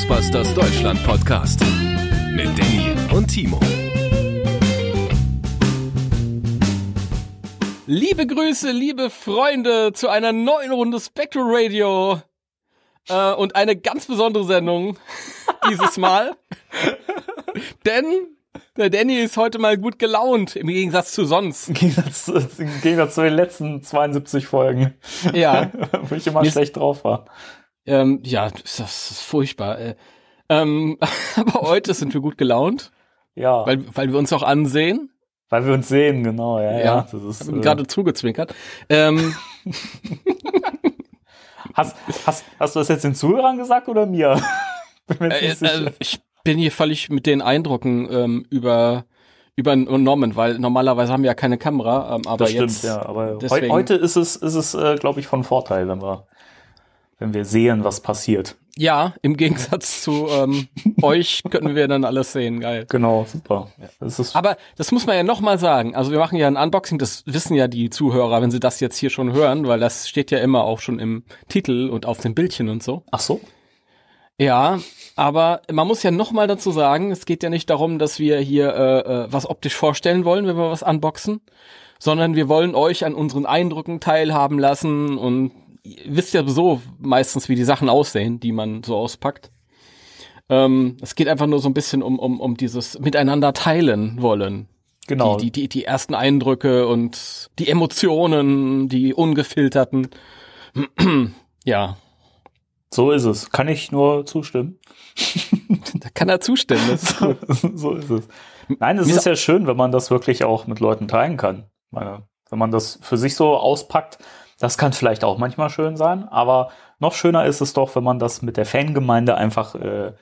Ghostbusters Deutschland Podcast mit Danny und Timo. Liebe Grüße, liebe Freunde, zu einer neuen Runde Spectral Radio äh, und eine ganz besondere Sendung dieses Mal. Denn der Danny ist heute mal gut gelaunt, im Gegensatz zu sonst. Im Gegensatz, im Gegensatz zu den letzten 72 Folgen. Ja. Wo ich immer schlecht drauf war. Ähm, ja, das ist furchtbar. Äh, ähm, aber heute sind wir gut gelaunt, Ja, weil, weil, weil wir uns auch ansehen. wir uns sehen, genau. Ja, ja. Ja, das ist, äh, gerade zugezwinkert. Ähm, hast, hast, hast du das jetzt den Zuhörern gesagt oder mir? Bin äh, äh, ich bin hier völlig mit den Eindrücken ähm, über übernommen, weil normalerweise haben wir ja keine Kamera, ähm, aber das stimmt, jetzt ja. Aber deswegen- heute ist es, ist es äh, glaube ich, von Vorteil, wenn wir, wenn wir sehen, was passiert. ja, im Gegensatz zu ähm, euch können wir dann alles sehen, geil. Genau, super. Das ist, Aber das muss man ja noch mal sagen. Also wir machen ja ein Unboxing, das wissen ja die Zuhörer, wenn sie das jetzt hier schon hören, weil das steht ja immer auch schon im Titel und auf dem Bildchen und so. ach so? Ja, aber man muss ja noch mal dazu sagen, es geht ja nicht darum, dass wir hier äh, äh, was optisch vorstellen wollen, wenn wir was unboxen, sondern wir wollen euch an unseren Eindrücken teilhaben lassen und wisst ja so meistens, wie die Sachen aussehen, die man so auspackt. Ähm, es geht einfach nur so ein bisschen um, um, um dieses Miteinander teilen wollen. Genau. Die, die, die, die ersten Eindrücke und die Emotionen, die ungefilterten. ja, so ist es. Kann ich nur zustimmen. da kann er zustimmen. Gut. so ist es. Nein, es Mir ist ja schön, wenn man das wirklich auch mit Leuten teilen kann. Meine, wenn man das für sich so auspackt, das kann vielleicht auch manchmal schön sein, aber noch schöner ist es doch, wenn man das mit der Fangemeinde einfach, äh,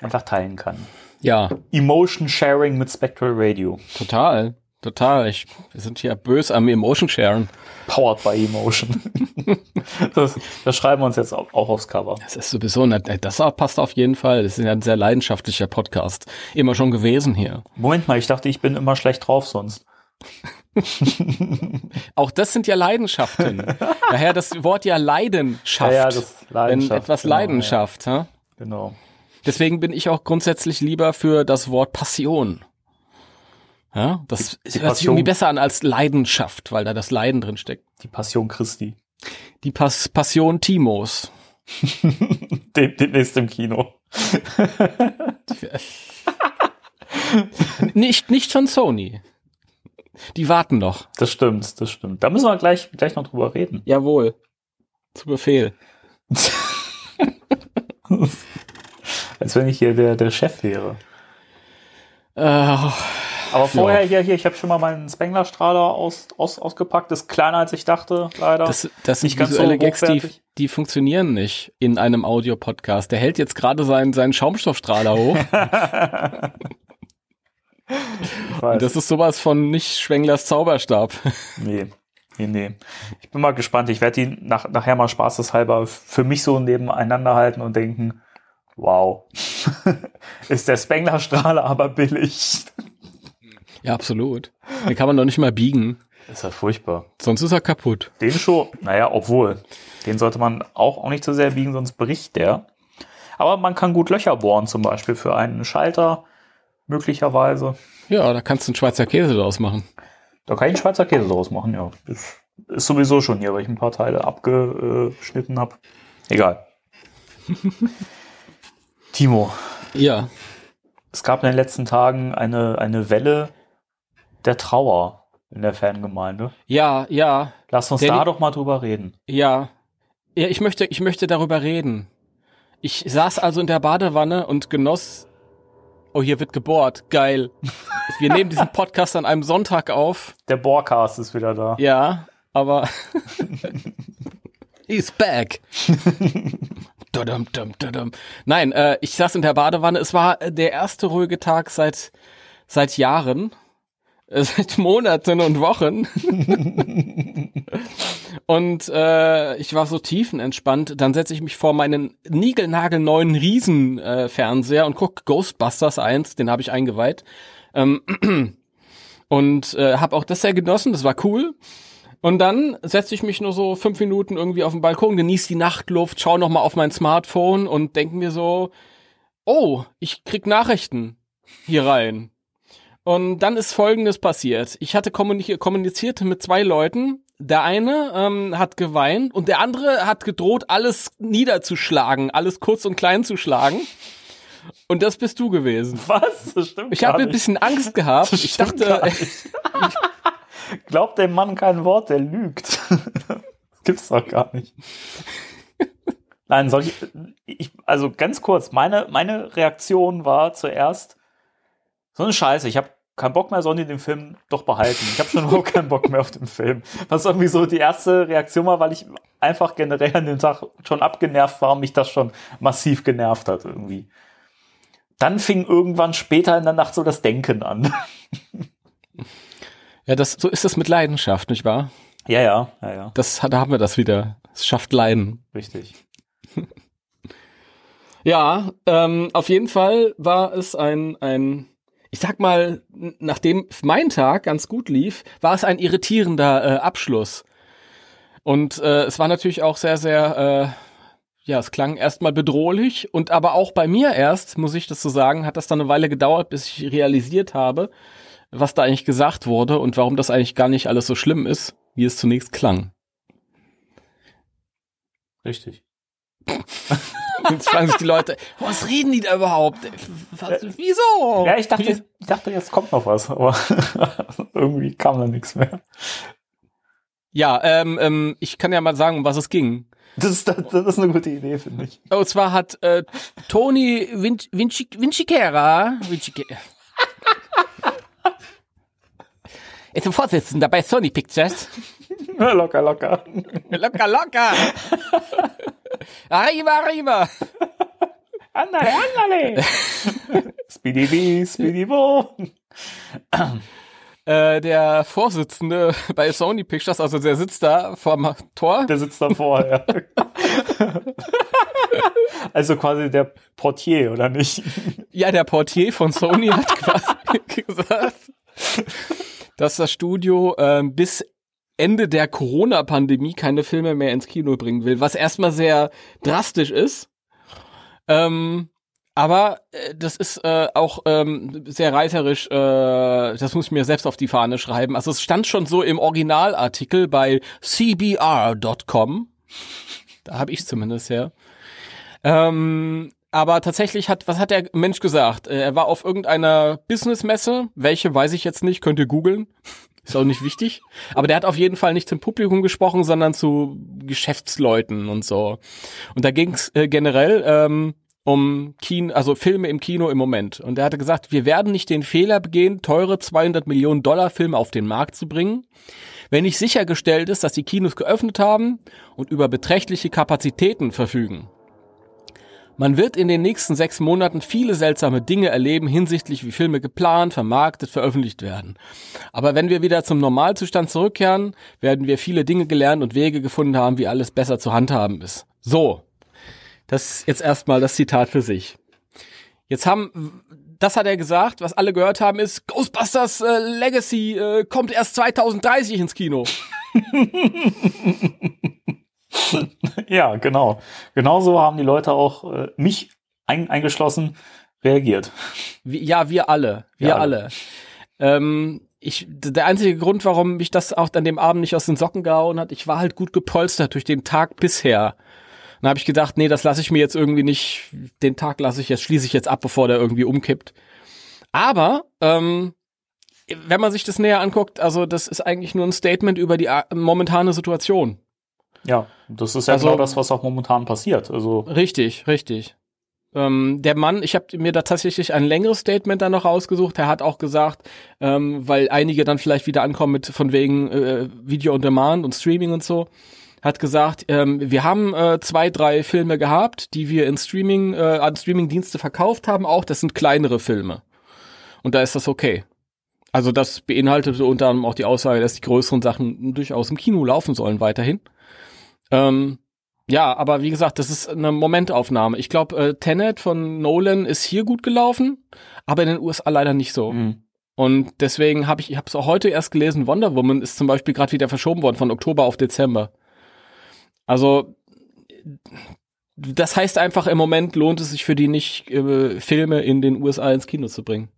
einfach teilen kann. Ja, Emotion Sharing mit Spectral Radio. total. Total. Ich, wir sind hier bös am Emotion Sharen. Powered by Emotion. das, das schreiben wir uns jetzt auch auch aufs Cover. Das ist sowieso, eine, das passt auf jeden Fall. Das ist ja ein sehr leidenschaftlicher Podcast. Immer schon gewesen hier. Moment mal, ich dachte, ich bin immer schlecht drauf sonst. Auch das sind ja Leidenschaften. Daher das Wort ja Leidenschaft. Ja, ja, das wenn Leidenschaft, etwas genau, Leidenschaft. hä? Genau. Deswegen bin ich auch grundsätzlich lieber für das Wort Passion. Ja, das Die- hört die sich Passion. irgendwie besser an als Leidenschaft, weil da das Leiden drin steckt. Die Passion Christi. Die Pas Passion Timos. Dem, demnächst im Kino. Nicht, nicht von Sony. Die warten noch. Das stimmt, das stimmt. Da müssen wir gleich, gleich noch drüber reden. Jawohl. Zu Befehl. Als wenn ich hier der, der Chef wäre. Äh, Aber vorher hier, hier, ich habe schon mal meinen Spengler-Strahler aus, aus, ausgepackt. Ist kleiner als ich dachte, leider. das, das Nicht sind ganz so visuelle Gags, die, die funktionieren nicht in einem Audiopodcast. Der hält jetzt gerade seinen, seinen Schaumstoffstrahler hoch. Das ist sowas von nicht Schwenglers Zauberstab. nee, nee, nee. Ich bin mal gespannt. Ich werde die nach, nachher mal spaßeshalber für mich so nebeneinander halten und denken, wow, ist der Spengler-Strahler aber billig. Ja, absolut. Den kann man doch nicht mal biegen. Ist ja furchtbar. Sonst ist er kaputt. Den schon. Naja, obwohl. Den sollte man auch, auch nicht zu sehr biegen, sonst bricht der. Aber man kann gut Löcher bohren, zum Beispiel für einen Schalter, möglicherweise. Ja, da kannst du einen Schweizer Käse draus machen. Da kann ich einen Schweizer Käse draus machen, ja. Ist, ist sowieso schon hier, weil ich ein paar Teile abgeschnitten habe. Egal. Timo, Ja. es gab in den letzten Tagen eine, eine Welle der Trauer in der Fangemeinde. Ja, ja, Lass uns Der da doch mal drüber reden. ja. Ja, ich möchte, ich möchte darüber reden. Ich saß also in der Badewanne und genoss. Oh, hier wird gebohrt. Geil. Wir nehmen diesen Podcast an einem Sonntag auf. Der Bohrcast ist wieder da. Ja, aber. He's back. Dudum, dum, dudum. Nein, äh, ich saß in der Badewanne. Es war äh, der erste ruhige Tag seit, seit Jahren. Äh, seit Monaten und Wochen. und äh, ich war so tiefenentspannt. Dann setze ich mich vor meinen niegelnagelneuen Riesen-Fernseher äh, und guck Ghostbusters 1, den habe ich eingeweiht. Ähm, und äh, habe auch das sehr genossen, das war cool. Und dann setze ich mich nur so fünf Minuten irgendwie auf den Balkon, genieße die Nachtluft, schaue nochmal auf mein Smartphone und denke mir so, oh, ich krieg Nachrichten hier rein. Und dann ist Folgendes passiert. Ich hatte kommuniziert mit zwei Leuten. Der eine ähm, hat geweint und der andere hat gedroht, alles niederzuschlagen, alles kurz und klein zu schlagen. Und das bist du gewesen. Was? Das stimmt Ich habe ein bisschen Angst gehabt. Ich dachte. Glaubt dem Mann kein Wort, der lügt. Das gibt's doch gar nicht. Nein, soll ich, ich, also ganz kurz, meine, meine Reaktion war zuerst, so eine Scheiße, ich habe keinen Bock mehr, sollen die den Film doch behalten. Ich habe schon überhaupt keinen Bock mehr auf den Film. Was irgendwie so die erste Reaktion war, weil ich einfach generell an dem Tag schon abgenervt war und mich das schon massiv genervt hat irgendwie. Dann fing irgendwann später in der Nacht so das Denken an. ja, das, so ist es mit Leidenschaft, nicht wahr? Ja, ja, ja, ja, Das, da haben wir das wieder. Es schafft Leiden. richtig. Ja, ähm, auf jeden Fall war es ein, ein, ich sag mal, nachdem mein Tag ganz gut lief, war es ein irritierender äh, Abschluss. Und äh, es war natürlich auch sehr, sehr, äh, ja, es klang erstmal bedrohlich und aber auch bei mir erst, muss ich das so sagen, hat das dann eine Weile gedauert, bis ich realisiert habe, was da eigentlich gesagt wurde und warum das eigentlich gar nicht alles so schlimm ist, wie es zunächst klang. Richtig. Jetzt fragen sich die Leute, was reden die da überhaupt? Was, wieso? Ja, ich dachte, ich dachte, jetzt kommt noch was, aber irgendwie kam da nichts mehr. Ja, ähm, ähm, ich kann ja mal sagen, um was es ging. Das ist, das, das ist eine gute Idee, finde ich. Und zwar hat äh, Tony Vin Vinci Vinciquera Vincique ist ein Vorsitzender bei Sony Pictures. locker, locker. Locker, locker. Arriba, arriba. Andale, andale. Speedy B, Speedy Bo. Äh, der Vorsitzende bei Sony Pictures, also der sitzt da vorm Tor. Der sitzt davor, ja. Also quasi der Portier, oder nicht? Ja, der Portier von Sony hat quasi gesagt, dass das Studio ähm, bis Ende der Corona-Pandemie keine Filme mehr ins Kino bringen will, was erstmal sehr drastisch ist. Ähm, aber äh, das ist äh, auch ähm, sehr reißerisch, äh, das muss ich mir selbst auf die Fahne schreiben. Also es stand schon so im Originalartikel bei cbr.com. Da habe ich zumindest her. Ähm, aber tatsächlich hat, was hat der Mensch gesagt? Äh, Er war auf irgendeiner Businessmesse. Welche weiß ich jetzt nicht, könnt ihr googeln. Ist auch nicht wichtig. Aber der hat auf jeden Fall nicht zum Publikum gesprochen, sondern zu Geschäftsleuten und so. Und da ging es äh, generell ähm, um Kino, also Filme im Kino im Moment. Und er hatte gesagt, wir werden nicht den Fehler begehen, teure 200 Millionen Dollar Filme auf den Markt zu bringen, wenn nicht sichergestellt ist, dass die Kinos geöffnet haben und über beträchtliche Kapazitäten verfügen. Man wird in den nächsten sechs Monaten viele seltsame Dinge erleben hinsichtlich, wie Filme geplant, vermarktet, veröffentlicht werden. Aber wenn wir wieder zum Normalzustand zurückkehren, werden wir viele Dinge gelernt und Wege gefunden haben, wie alles besser zu handhaben ist. So. Das ist jetzt erstmal das Zitat für sich. Jetzt haben, das hat er gesagt, was alle gehört haben, ist Ghostbusters äh, Legacy äh, kommt erst 2030 ins Kino. Ja, genau. Genauso haben die Leute auch äh, mich ein, eingeschlossen reagiert. Wie, ja, wir alle. Wir Wir alle. Ähm, ich, der einzige Grund, warum mich das auch an dem Abend nicht aus den Socken gehauen hat, ich war halt gut gepolstert durch den Tag bisher. Dann habe ich gedacht, nee, das lasse ich mir jetzt irgendwie nicht, den Tag lasse ich jetzt, schließe ich jetzt ab, bevor der irgendwie umkippt. Aber, ähm, wenn man sich das näher anguckt, also das ist eigentlich nur ein Statement über die momentane Situation. Ja, das ist ja Also- genau das, was auch momentan passiert. Also Richtig, richtig. Ähm, der Mann, ich habe mir da tatsächlich ein längeres Statement dann noch rausgesucht. Er hat auch gesagt, ähm, weil einige dann vielleicht wieder ankommen mit von wegen äh, Video on Demand und Streaming und so, hat gesagt, ähm, wir haben äh, zwei, drei Filme gehabt, die wir in Streaming äh, an Streamingdienste verkauft haben. Auch das sind kleinere Filme und da ist das okay. Also das beinhaltete unter anderem auch die Aussage, dass die größeren Sachen durchaus im Kino laufen sollen weiterhin. Ähm, ja, aber wie gesagt, das ist eine Momentaufnahme. Ich glaube, äh, Tenet von Nolan ist hier gut gelaufen, aber in den USA leider nicht so. mh. Und deswegen habe ich, ich habe es auch heute erst gelesen, Wonder Woman ist zum Beispiel gerade wieder verschoben worden von Oktober auf Dezember. Also das heißt einfach, im Moment lohnt es sich für die nicht, äh, Filme in den USA ins Kino zu bringen.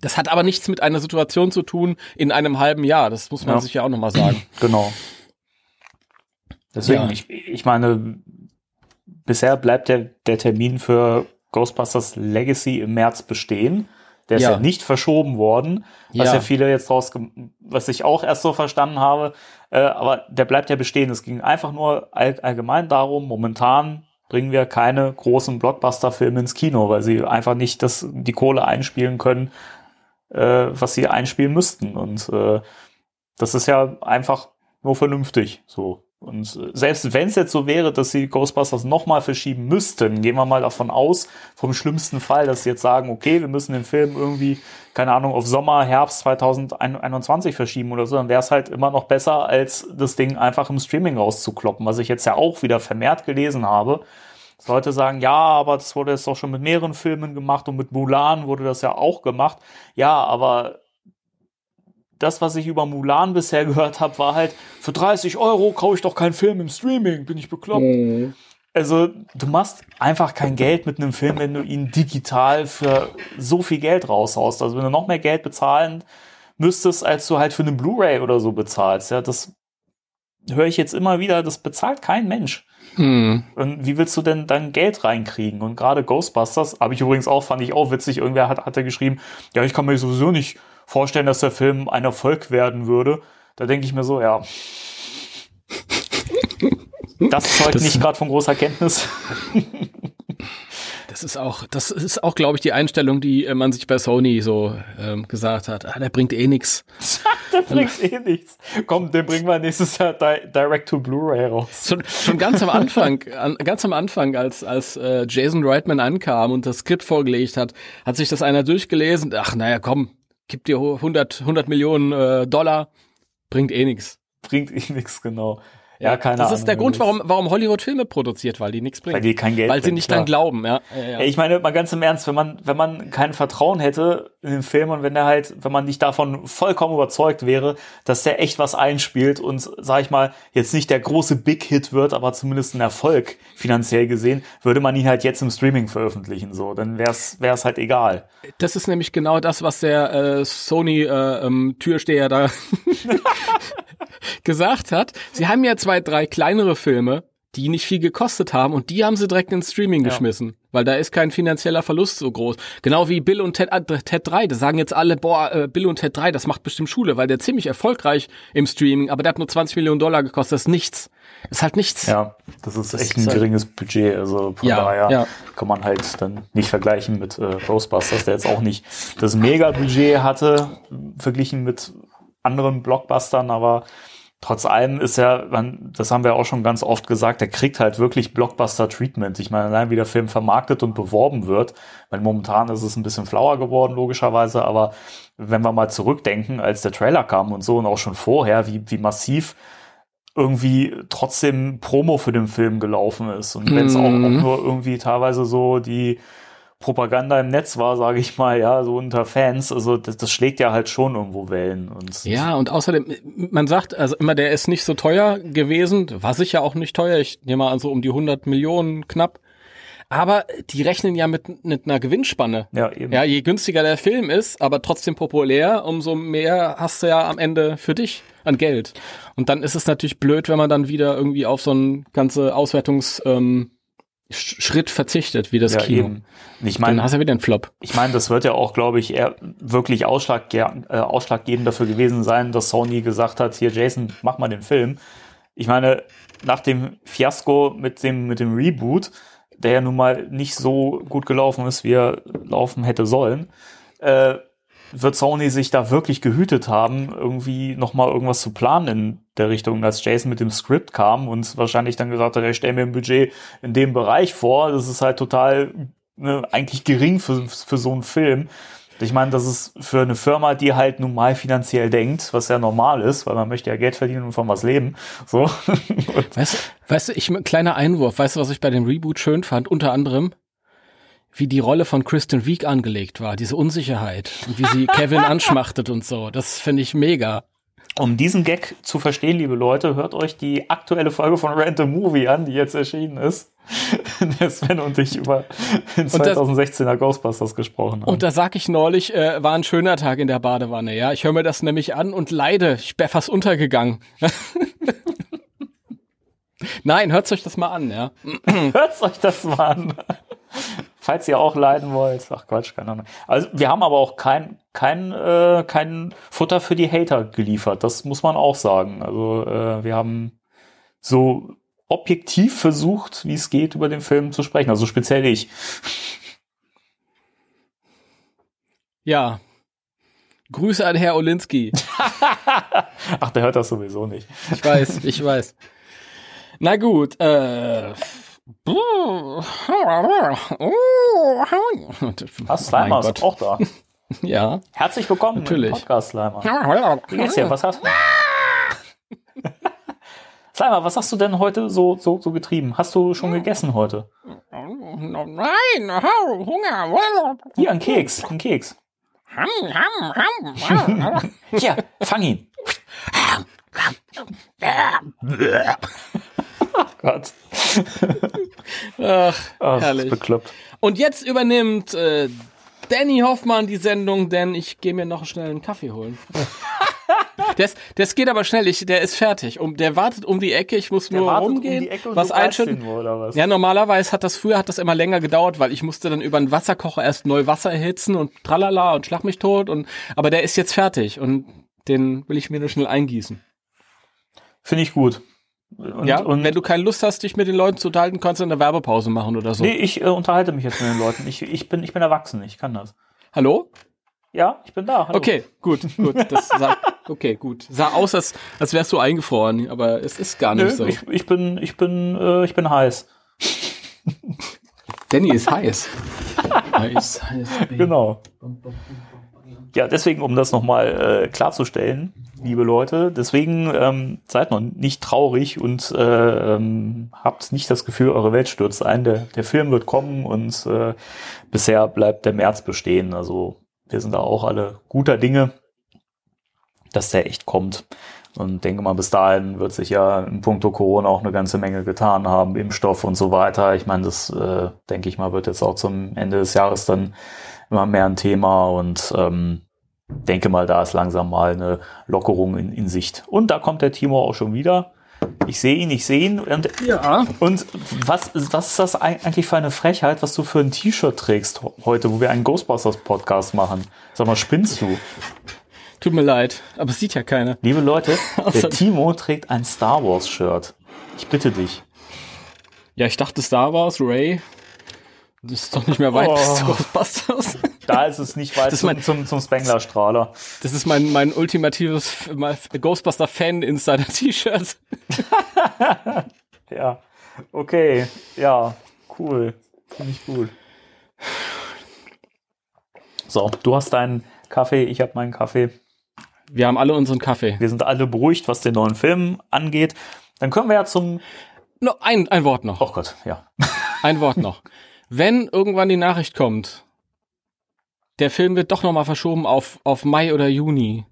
Das hat aber nichts mit einer Situation zu tun in einem halben Jahr. Das muss man Ja. sich ja auch nochmal sagen. Genau. Deswegen, Ja. ich, ich meine, bisher bleibt der, der Termin für Ghostbusters Legacy im März bestehen. Der ist ja, Ja. nicht verschoben worden, was ja. Ja. viele jetzt draus, was ich auch erst so verstanden habe. Äh, aber der bleibt ja bestehen. Es ging einfach nur all, allgemein darum, momentan bringen wir keine großen Blockbuster-Filme ins Kino, weil sie einfach nicht das, die Kohle einspielen können, äh, was sie einspielen müssten. Und äh, das ist ja einfach nur vernünftig so. Und äh, selbst wenn es jetzt so wäre, dass sie Ghostbusters nochmal verschieben müssten, gehen wir mal davon aus, vom schlimmsten Fall, dass sie jetzt sagen, okay, wir müssen den Film irgendwie, keine Ahnung, auf Sommer, Herbst 2021 verschieben oder so, dann wäre es halt immer noch besser, als das Ding einfach im Streaming rauszukloppen, was ich jetzt ja auch wieder vermehrt gelesen habe. Dass Leute sagen, ja, aber das wurde jetzt doch schon mit mehreren Filmen gemacht und mit Mulan wurde das ja auch gemacht. Ja, aber das, was ich über Mulan bisher gehört habe, war halt, für 30 Euro kaufe ich doch keinen Film im Streaming, bin ich bekloppt. Also, du machst einfach kein Geld mit einem Film, wenn du ihn digital für so viel Geld raushaust. Also, wenn du noch mehr Geld bezahlen müsstest, als du halt für eine Blu-ray oder so bezahlst. Ja, das höre ich jetzt immer wieder, das bezahlt kein Mensch. Hm. Und wie willst du denn dein Geld reinkriegen? Und gerade Ghostbusters, habe ich übrigens auch, fand ich auch witzig, irgendwer hat, hat er geschrieben, ja, ich kann mir sowieso nicht vorstellen, dass der Film ein Erfolg werden würde. Da denke ich mir so, ja. Das zeugt Das- nicht gerade von großer Kenntnis. Das ist auch, das ist auch, glaube ich, die Einstellung, die äh, man sich bei Sony so ähm, gesagt hat. Ah, der bringt eh nix. Der bringt eh nichts. Komm, den bringen wir nächstes Jahr di direct to Blu-ray raus. Schon, schon ganz am Anfang, an, ganz am Anfang, als, als äh, Jason Reitman ankam und das Skript vorgelegt hat, hat sich das einer durchgelesen. Ach, naja, komm, gib dir 100, 100 Millionen äh, Dollar, bringt eh nix. Bringt eh nichts, genau. Ja, keine das Ahnung. ist der Grund, warum, warum Hollywood Filme produziert, weil die nichts bringen. Weil die kein Geld Weil sie bringen, nicht klar. dran glauben, ja. ja, ja. Ey, ich meine, mal ganz im Ernst, wenn man, wenn man kein Vertrauen hätte in den Film und wenn der halt, wenn man nicht davon vollkommen überzeugt wäre, dass der echt was einspielt und, sag ich mal, jetzt nicht der große Big Hit wird, aber zumindest ein Erfolg finanziell gesehen, würde man ihn halt jetzt im Streaming veröffentlichen, so. Dann wär's, wär's halt egal. Das ist nämlich genau das, was der äh, Sony äh, ähm, Türsteher da gesagt hat. Sie haben ja zwei, drei kleinere Filme, die nicht viel gekostet haben und die haben sie direkt ins Streaming Ja. geschmissen, weil da ist kein finanzieller Verlust so groß. Genau wie Bill und Ted, äh, Ted 3, da sagen jetzt alle, boah, äh, Bill und Ted 3, das macht bestimmt Schule, weil der ziemlich erfolgreich im Streaming, aber der hat nur 20 Millionen Dollar gekostet, das ist nichts. Das ist halt nichts. Ja, das ist Das echt ist ein halt- geringes Budget, also von Ja, daher ja. kann man halt dann nicht vergleichen mit äh, Ghostbusters, der jetzt auch nicht das Mega-Budget hatte, verglichen mit anderen Blockbustern, aber trotz allem ist er, man, das haben wir auch schon ganz oft gesagt, der kriegt halt wirklich Blockbuster-Treatment. Ich meine, allein wie der Film vermarktet und beworben wird, weil momentan ist es ein bisschen flauer geworden, logischerweise, aber wenn wir mal zurückdenken, als der Trailer kam und so und auch schon vorher, wie, wie massiv irgendwie trotzdem Promo für den Film gelaufen ist. Und wenn es auch, auch Mhm. nur irgendwie teilweise so die Propaganda im Netz war, sage ich mal, ja, so unter Fans, also das, das schlägt ja halt schon irgendwo Wellen. Und Ja, und außerdem, man sagt also immer, der ist nicht so teuer gewesen, war sicher auch nicht teuer, ich nehme mal an so um die 100 Millionen knapp. Aber die rechnen ja mit, mit einer Gewinnspanne. ja, eben. Ja, je günstiger der Film ist, aber trotzdem populär, umso mehr hast du ja am Ende für dich an Geld. Und dann ist es natürlich blöd, wenn man dann wieder irgendwie auf so einen ganze Auswertungsschritt ähm, Schritt verzichtet, wie das ja, Kino. eben. Ich Dann meine, hast du wieder einen Flop. ich meine, das wird ja auch, glaube ich, eher wirklich Ausschlag, äh, ausschlaggebend dafür gewesen sein, dass Sony gesagt hat, hier Jason, mach mal den Film. Ich meine, nach dem Fiasko mit dem, mit dem Reboot, der ja nun mal nicht so gut gelaufen ist, wie er laufen hätte sollen, äh, wird Sony sich da wirklich gehütet haben, irgendwie nochmal irgendwas zu planen in der Richtung, als Jason mit dem Skript kam und wahrscheinlich dann gesagt hat, er stellt mir ein Budget in dem Bereich vor. Das ist halt total ne, eigentlich gering für, für so einen Film. Ich meine, das ist für eine Firma, die halt nun mal finanziell denkt, was ja normal ist, weil man möchte ja Geld verdienen und von was leben. So. Weißt, weißt du, ich, kleiner Einwurf, weißt du, was ich bei dem Reboot schön fand? Unter anderem, wie die Rolle von Kristen Wiig angelegt war, diese Unsicherheit und wie sie Kevin anschmachtet und so. Das finde ich mega. Um diesen Gag zu verstehen, liebe Leute, hört euch die aktuelle Folge von Random Movie an, die jetzt erschienen ist. Der Sven und ich über den 2016er Ghostbusters gesprochen haben. Und da sag ich neulich, äh, war ein schöner Tag in der Badewanne, ja. Ich höre mir das nämlich an und leide. Ich wäre fast untergegangen. Nein, hört euch das mal an, ja. hört euch das mal an. Falls ihr auch leiden wollt. Ach Quatsch, keine Ahnung. Also wir haben aber auch kein, kein, äh, kein Futter für die Hater geliefert. Das muss man auch sagen. Also äh, wir haben so objektiv versucht, wie es geht, über den Film zu sprechen. Also speziell ich. Ja. Grüße an Herr Olinski. Ach, der hört das sowieso nicht. Ich weiß, ich weiß. Na gut, äh. Ah, Slimer ist auch da. Ja. Herzlich willkommen Natürlich. im Podcast, Slimer. Wie geht's dir? Was hast du? Slimer, was hast du denn heute so, so, so getrieben? Hast du schon gegessen heute? Nein, Hunger. Hier, ein Keks, ein Keks. Hier, fang ihn. Gott. Ach, Ach, herrlich. bekloppt. Und jetzt übernimmt äh, Danny Hoffmann die Sendung, denn ich gehe mir noch schnell einen Kaffee holen. das, das geht aber schnell, ich, der ist fertig. Um, der wartet um die Ecke, ich muss nur wartet um rumgehen, die Ecke was einschütten. was? Ja, normalerweise hat das früher hat das immer länger gedauert, weil ich musste dann über einen Wasserkocher erst neu Wasser erhitzen und tralala und schlag mich tot und aber der ist jetzt fertig und den will ich mir nur schnell eingießen. Finde ich gut. Und, ja, und wenn du keine Lust hast, dich mit den Leuten zu unterhalten, kannst du eine Werbepause machen oder so. Nee, ich äh, unterhalte mich jetzt mit den Leuten. Ich, ich, bin, ich bin erwachsen, ich kann das. Hallo? Ja, ich bin da. Hallo. Okay, gut, gut. Das sah, okay, gut. Sah aus, als, als wärst du eingefroren, aber es ist gar nicht Nö, so. ich, ich bin, ich bin, äh, ich bin heiß. Danny ist heiß. heiß, heiß. Genau. Ja, deswegen, um das nochmal äh, klarzustellen, liebe Leute, deswegen ähm, seid noch nicht traurig und äh, ähm, habt nicht das Gefühl, eure Welt stürzt ein. Der, der Film wird kommen und äh, bisher bleibt der März bestehen. Also wir sind da auch alle guter Dinge, dass der echt kommt. Und denke mal, bis dahin wird sich ja in puncto Corona auch eine ganze Menge getan haben, Impfstoff und so weiter. Ich meine, das äh, denke ich mal, wird jetzt auch zum Ende des Jahres dann immer mehr ein Thema und ähm, denke mal, da ist langsam mal eine Lockerung in, in Sicht. Und da kommt der Timo auch schon wieder. Ich sehe ihn, ich sehe ihn. Und, Ja. und was, was ist das eigentlich für eine Frechheit, was du für ein T-Shirt trägst heute, wo wir einen Ghostbusters-Podcast machen? Sag mal, spinnst du? Tut mir leid, aber es sieht ja keiner. Liebe Leute, der Timo trägt ein Star Wars-Shirt. Ich bitte dich. Ja, ich dachte Star Wars, Ray. Das ist doch nicht mehr weit bis Oh. zu Ghostbusters. Da ist es nicht weit Das ist zum, mein- zum, zum Spengler-Strahler. Das ist mein, mein ultimatives Ghostbuster-Fan-Insider-T-Shirt. Ja. Okay. Ja. Cool. Finde ich gut. So, du hast deinen Kaffee, ich habe meinen Kaffee. Wir haben alle unseren Kaffee. Wir sind alle beruhigt, was den neuen Film angeht. Dann können wir ja zum. No, ein, ein Wort noch. Oh Gott, ja. Ein Wort noch. Wenn irgendwann die Nachricht kommt, der Film wird doch nochmal verschoben auf, auf Mai oder Juni,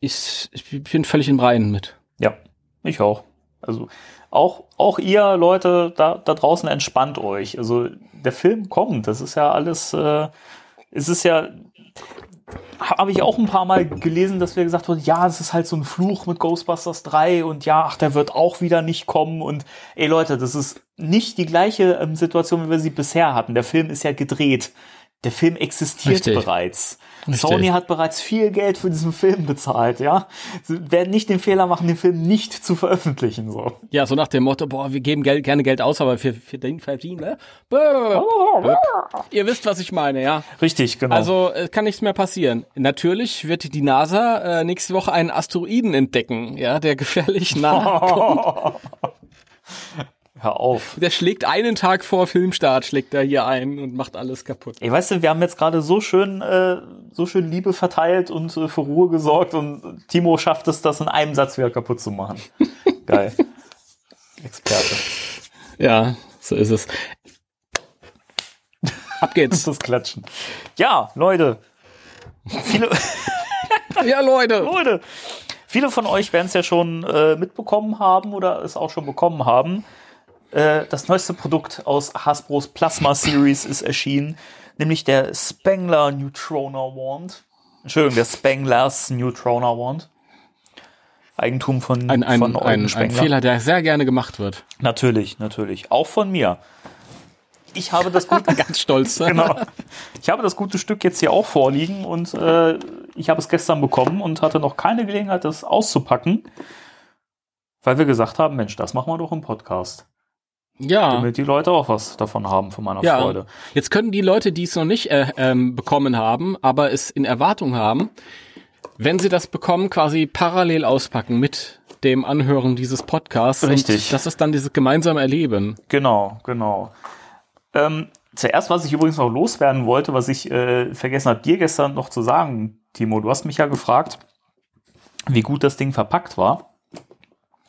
ich, ich bin völlig im Reinen mit. Ja, ich auch. Also auch, auch ihr Leute da, da draußen entspannt euch. Also der Film kommt, das ist ja alles, äh, es ist ja, habe ich auch ein paar Mal gelesen, dass wir gesagt wurden, ja, es ist halt so ein Fluch mit Ghostbusters 3 und ja, ach, der wird auch wieder nicht kommen und ey Leute, das ist nicht die gleiche ähm, Situation, wie wir sie bisher hatten. Der Film ist ja gedreht. Der Film existiert Richtig. bereits. Richtig. Sony hat bereits viel Geld für diesen Film bezahlt, ja. Sie werden nicht den Fehler machen, den Film nicht zu veröffentlichen, so. Ja, so nach dem Motto, boah, wir geben Geld, gerne Geld aus, aber für, für den verdienen, ne? Ihr wisst, was ich meine, ja. Richtig, genau. Also äh, kann nichts mehr passieren. Natürlich wird die NASA äh, nächste Woche einen Asteroiden entdecken, ja, der gefährlich nah kommt. Hör auf. Der schlägt einen Tag vor Filmstart, schlägt er hier ein und macht alles kaputt. Ey, weißt du, wir haben jetzt gerade so schön, äh, so schön Liebe verteilt und äh, für Ruhe gesorgt und Timo schafft es, das in einem Satz wieder kaputt zu machen. Geil. Experte. Ja, so ist es. Ab geht's. Das Klatschen. Ja, Leute. Viele, Ja, Leute. Leute. Viele von euch werden es ja schon äh, mitbekommen haben oder es auch schon bekommen haben. Äh, das neueste Produkt aus Hasbros Plasma Series ist erschienen, nämlich der Spengler Neutrona Wand. Entschuldigung, der Spenglers Neutrona Wand. Eigentum von, Ein, ein, von Eugen ein, ein. Fehler, der sehr gerne gemacht wird. Natürlich, natürlich. Auch von mir. Ich habe das gute, Ganz stolz. genau. Ich habe das gute Stück jetzt hier auch vorliegen und äh, ich habe es gestern bekommen und hatte noch keine Gelegenheit, das auszupacken, weil wir gesagt haben, Mensch, das machen wir doch im Podcast, Ja. damit die Leute auch was davon haben von meiner Ja, Freude. jetzt können die Leute, die es noch nicht äh, ähm, bekommen haben, aber es in Erwartung haben, wenn sie das bekommen, quasi parallel auspacken mit dem Anhören dieses Podcasts. Richtig. Und das ist dann dieses gemeinsame Erleben. Genau, genau. Ähm, zuerst, was ich übrigens noch loswerden wollte, was ich äh, vergessen habe, dir gestern noch zu sagen, Timo, du hast mich ja gefragt, wie gut das Ding verpackt war.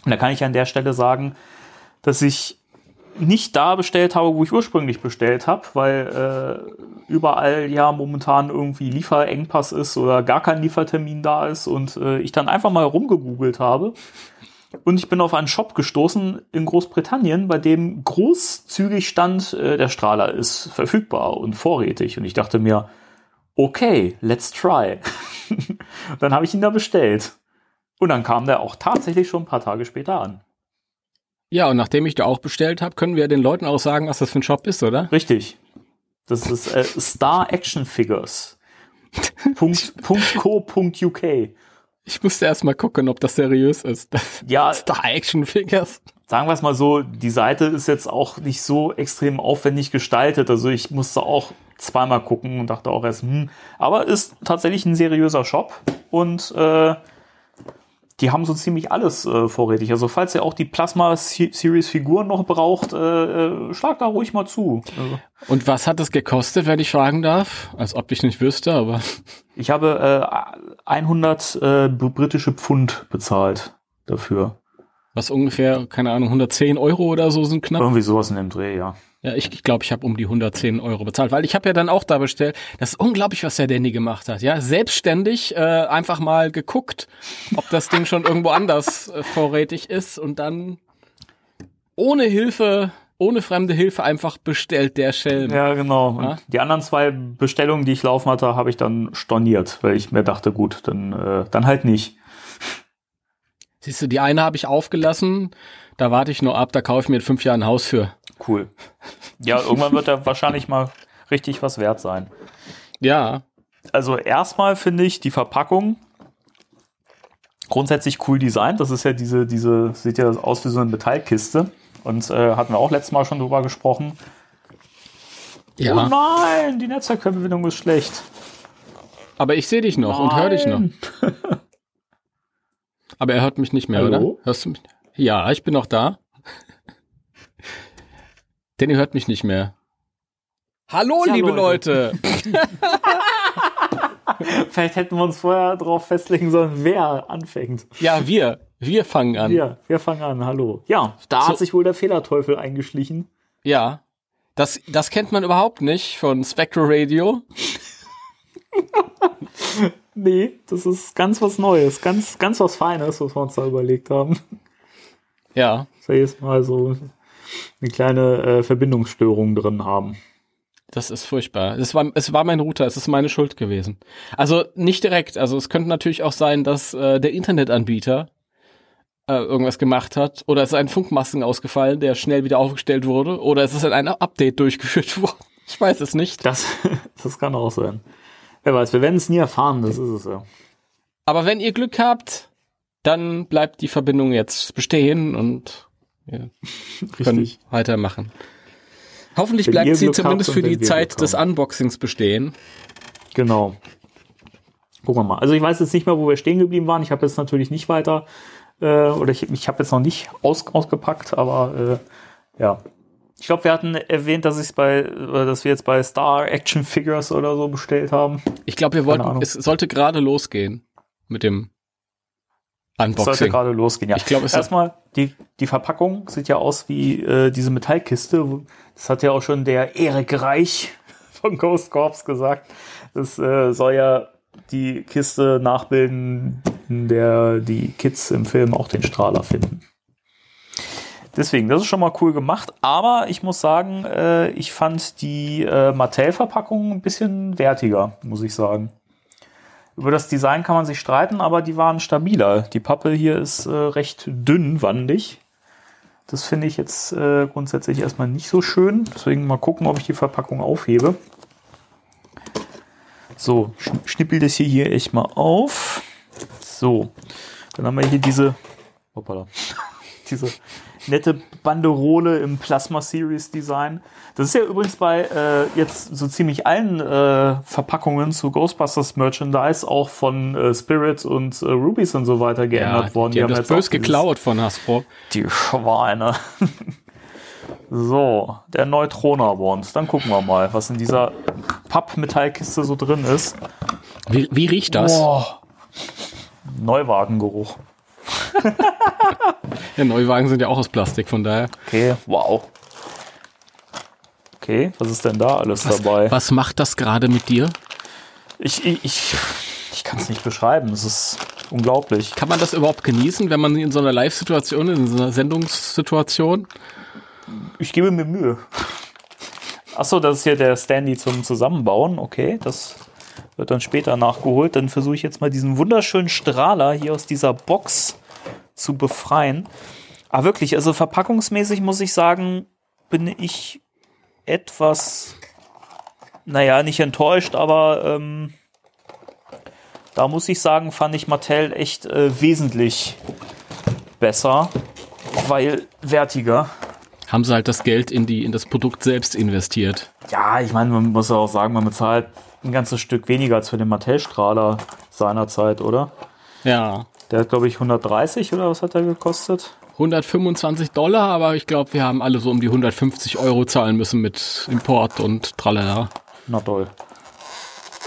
Und da kann ich an der Stelle sagen, dass ich nicht da bestellt habe, wo ich ursprünglich bestellt habe, weil äh, überall ja momentan irgendwie Lieferengpass ist oder gar kein Liefertermin da ist und äh, ich dann einfach mal rumgegoogelt habe und ich bin auf einen Shop gestoßen in Großbritannien, bei dem großzügig stand, äh, der Strahler ist verfügbar und vorrätig. Und ich dachte mir, okay, let's try. dann habe ich ihn da bestellt. Und dann kam der auch tatsächlich schon ein paar Tage später an. Ja, und nachdem ich da auch bestellt habe, können wir den Leuten auch sagen, was das für ein Shop ist, oder? Richtig. Das ist äh, Star Action Figures. Punkt, Punkt co, Punkt UK. Ich musste erst mal gucken, ob das seriös ist. Ja, Star Action Figures. sagen wir es mal so, die Seite ist jetzt auch nicht so extrem aufwendig gestaltet. Also ich musste auch zweimal gucken und dachte auch erst, hm, aber ist tatsächlich ein seriöser Shop und äh, die haben so ziemlich alles äh, vorrätig. Also falls ihr auch die Plasma Se- Series Figuren noch braucht, äh, äh, schlag da ruhig mal zu. Also, Und was hat das gekostet, wenn ich fragen darf? Als ob ich nicht wüsste, aber ich habe äh, 100 äh, britische Pfund bezahlt dafür. was ungefähr, keine Ahnung, 110 Euro oder so sind knapp. Irgendwie sowas in dem Dreh, ja. Ja, ich glaube, glaub, ich habe um die 110 Euro bezahlt, weil ich habe ja dann auch da bestellt. Das ist unglaublich, was der Danny gemacht hat. Ja, selbstständig äh, einfach mal geguckt, ob das Ding schon irgendwo anders äh, vorrätig ist und dann ohne Hilfe, ohne fremde Hilfe einfach bestellt der Schelm. Ja, genau. Und Ja? die anderen zwei Bestellungen, die ich laufen hatte, habe ich dann storniert, weil ich mir dachte, gut, dann, äh, dann halt nicht. Siehst du, die eine habe ich aufgelassen, da warte ich nur ab, da kaufe ich mir in fünf Jahren ein Haus für. Cool. Ja, irgendwann wird er wahrscheinlich mal richtig was wert sein. Ja, Also erstmal finde ich die Verpackung grundsätzlich cool designt. Das ist ja diese, diese, sieht ja aus wie so eine Metallkiste. Und äh, hatten wir auch letztes Mal schon drüber gesprochen. ja. Oh nein, die Netzwerkverbindung ist schlecht. Aber ich sehe dich noch und höre dich noch. Nein. Aber er hört mich nicht mehr, Hallo? oder? Hörst du mich? Ja, ich bin noch da. Danny hört mich nicht mehr. Hallo, Tja, liebe Leute. Leute. Vielleicht hätten wir uns vorher darauf festlegen sollen, wer anfängt. Ja, wir. Wir fangen an. Ja, wir fangen an. Hallo. Ja, da So. hat sich wohl der Fehlerteufel eingeschlichen. Ja. Das, das kennt man überhaupt nicht von Spectral Radio. Nee, das ist ganz was Neues, ganz, ganz was Feines, was wir uns da überlegt haben. Ja. Dass wir jetzt mal so eine kleine äh, Verbindungsstörung drin haben. Das ist furchtbar. Es war, es war mein Router, es ist meine Schuld gewesen. Also nicht direkt. Also es könnte natürlich auch sein, dass äh, der Internetanbieter äh, irgendwas gemacht hat. Oder es ist ein Funkmasten ausgefallen, der schnell wieder aufgestellt wurde. Oder es ist ein Update durchgeführt worden. Ich weiß es nicht. Das, das kann auch sein. Wer weiß, wir werden es nie erfahren, das ist es ja. Aber wenn ihr Glück habt, dann bleibt die Verbindung jetzt bestehen und können Richtig. weitermachen. Hoffentlich Wenn bleibt sie Glück zumindest für die Zeit des. Unboxings bestehen. Genau. Gucken wir mal. Also ich weiß jetzt nicht mehr, wo wir stehen geblieben waren. Ich habe jetzt natürlich nicht weiter, äh, oder ich, ich habe jetzt noch nicht aus, ausgepackt, aber äh, ja. Ich glaube, wir hatten erwähnt, dass ich bei, dass wir jetzt bei Star Action Figures oder so bestellt haben. Ich glaube, wir wollten, es sollte gerade losgehen mit dem Das sollte Unboxing. gerade losgehen. Ja. Ich glaube, es- erstmal die die Verpackung sieht ja aus wie äh, diese Metallkiste. Das hat ja auch schon der Erik Reich von Ghost Corps gesagt. Das äh, soll ja die Kiste nachbilden, in der die Kids im Film auch den Strahler finden. Deswegen, das ist schon mal cool gemacht. Aber ich muss sagen, äh, ich fand die äh, Mattel-Verpackung ein bisschen wertiger, muss ich sagen. Über das Design kann man sich streiten, aber die waren stabiler. Die Pappe hier ist äh, recht dünnwandig. Das finde ich jetzt äh, grundsätzlich erstmal nicht so schön. Deswegen mal gucken, ob ich die Verpackung aufhebe. So, schnippel das hier, hier echt mal auf. So, dann haben wir hier diese, hoppala, diese nette Banderole im Plasma Series Design. Das ist ja übrigens bei äh, jetzt so ziemlich allen äh, Verpackungen zu Ghostbusters Merchandise auch von äh, Spirit und äh, Rubies und so weiter geändert ja, worden. Die, die haben, haben das bös geklaut von Hasbro. Die Schweine. so, der Neutroner-Bond. Dann gucken wir mal, was in dieser Pappmetallkiste so drin ist. Wie, wie riecht das? Boah. Neuwagengeruch. ja, Neuwagen sind ja auch aus Plastik, von daher. Okay, wow. Okay, was ist denn da alles was, dabei? Was macht das gerade mit dir? Ich, ich, ich, ich kann es nicht beschreiben. Es ist unglaublich. Kann man das überhaupt genießen, wenn man in so einer Live-Situation, in so einer Sendungssituation? Ich gebe mir Mühe. Achso, das ist hier der Standy zum Zusammenbauen. Okay, das wird dann später nachgeholt. Dann versuche ich jetzt mal diesen wunderschönen Strahler hier aus dieser Box zu befreien. Aber wirklich, also verpackungsmäßig muss ich sagen, bin ich etwas, naja, nicht enttäuscht, aber ähm, da muss ich sagen, fand ich Mattel echt äh, wesentlich besser, weil wertiger. Haben sie halt das Geld in, die, in das Produkt selbst investiert. Ja, ich meine, man muss auch sagen, man bezahlt ein ganzes Stück weniger als für den Mattel-Strahler seinerzeit, oder? Ja. Der hat, glaube ich, 130 oder was hat er gekostet? 125 Dollar, aber ich glaube, wir haben alle so um die 150 Euro zahlen müssen mit Import und tralala. Na toll.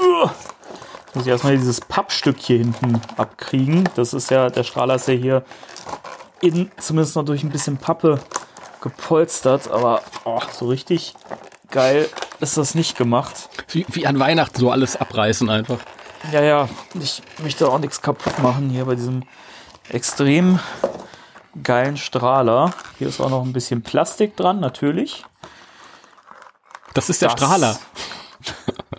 Uh, muss ich erstmal dieses Pappstück hier hinten abkriegen. Das ist ja, der Strahler ist ja hier innen zumindest noch durch ein bisschen Pappe gepolstert, aber oh, so richtig geil ist das nicht gemacht. Wie, wie an Weihnachten so alles abreißen einfach. Ja, ja, ich möchte auch nichts kaputt machen hier bei diesem extrem geilen Strahler. Hier ist auch noch ein bisschen Plastik dran, natürlich. Das ist der das. Strahler.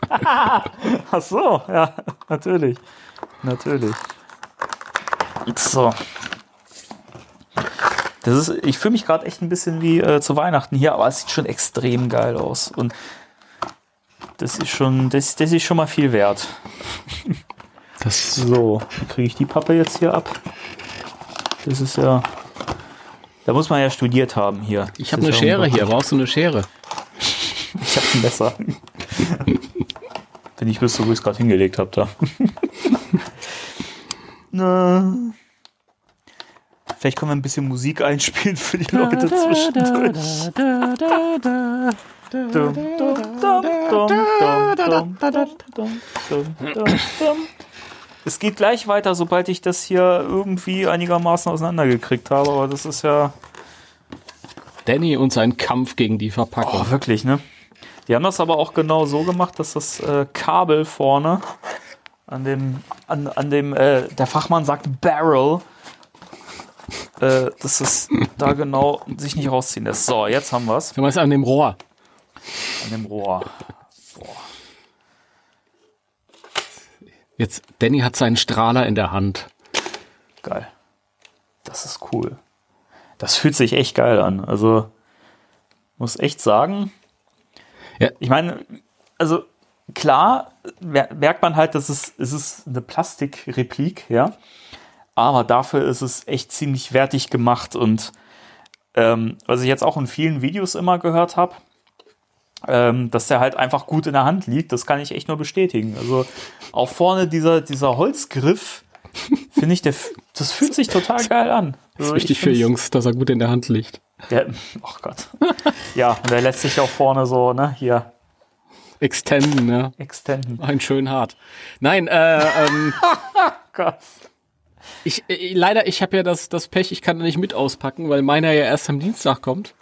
Ach so, ja, natürlich. Natürlich. So. Das ist, ich fühle mich gerade echt ein bisschen wie äh, zu Weihnachten hier, aber es sieht schon extrem geil aus. Und das ist schon, das, das ist schon mal viel wert. Das so, kriege ich die Pappe jetzt hier ab? Das ist ja. Da muss man ja studiert haben hier. Ich habe eine ja Schere hier. Brauchst du eine Schere? Ich habe ein Messer. Wenn ich wüsste, wo ich es gerade hingelegt habe da. Na. Vielleicht können wir ein bisschen Musik einspielen für die Leute zwischendurch. Es geht gleich weiter, sobald ich das hier irgendwie einigermaßen auseinandergekriegt habe, aber das ist ja. Danny und sein Kampf gegen die Verpackung. Oh, wirklich, ne? Die haben das aber auch genau so gemacht, dass das äh, Kabel vorne an dem, an, an dem, äh, der Fachmann sagt Barrel, äh, dass es da genau sich nicht rausziehen lässt. So, jetzt haben wir es. Du meinst an dem Rohr. An dem Rohr. Boah. Jetzt, Danny hat seinen Strahler in der Hand. Geil. Das ist cool. Das fühlt sich echt geil an. Also, muss echt sagen. Ja. Ich meine, also klar merkt man halt, dass es, es ist eine Plastikreplik, ja. Aber dafür ist es echt ziemlich wertig gemacht und ähm, was ich jetzt auch in vielen Videos immer gehört habe, ähm, dass der halt einfach gut in der Hand liegt. Das kann ich echt nur bestätigen. Also auch vorne dieser, dieser Holzgriff, finde ich, der, das fühlt sich total geil an. Also ist wichtig für Jungs, dass er gut in der Hand liegt. Der, oh Gott. ja, und der lässt sich auch vorne so, ne, hier. Extenden, ne? Extenden. Ein schön hart. Nein, äh, ähm. oh Gott. Ich, äh, leider, ich habe ja das, das Pech, ich kann da nicht mit auspacken, weil meiner ja erst am Dienstag kommt.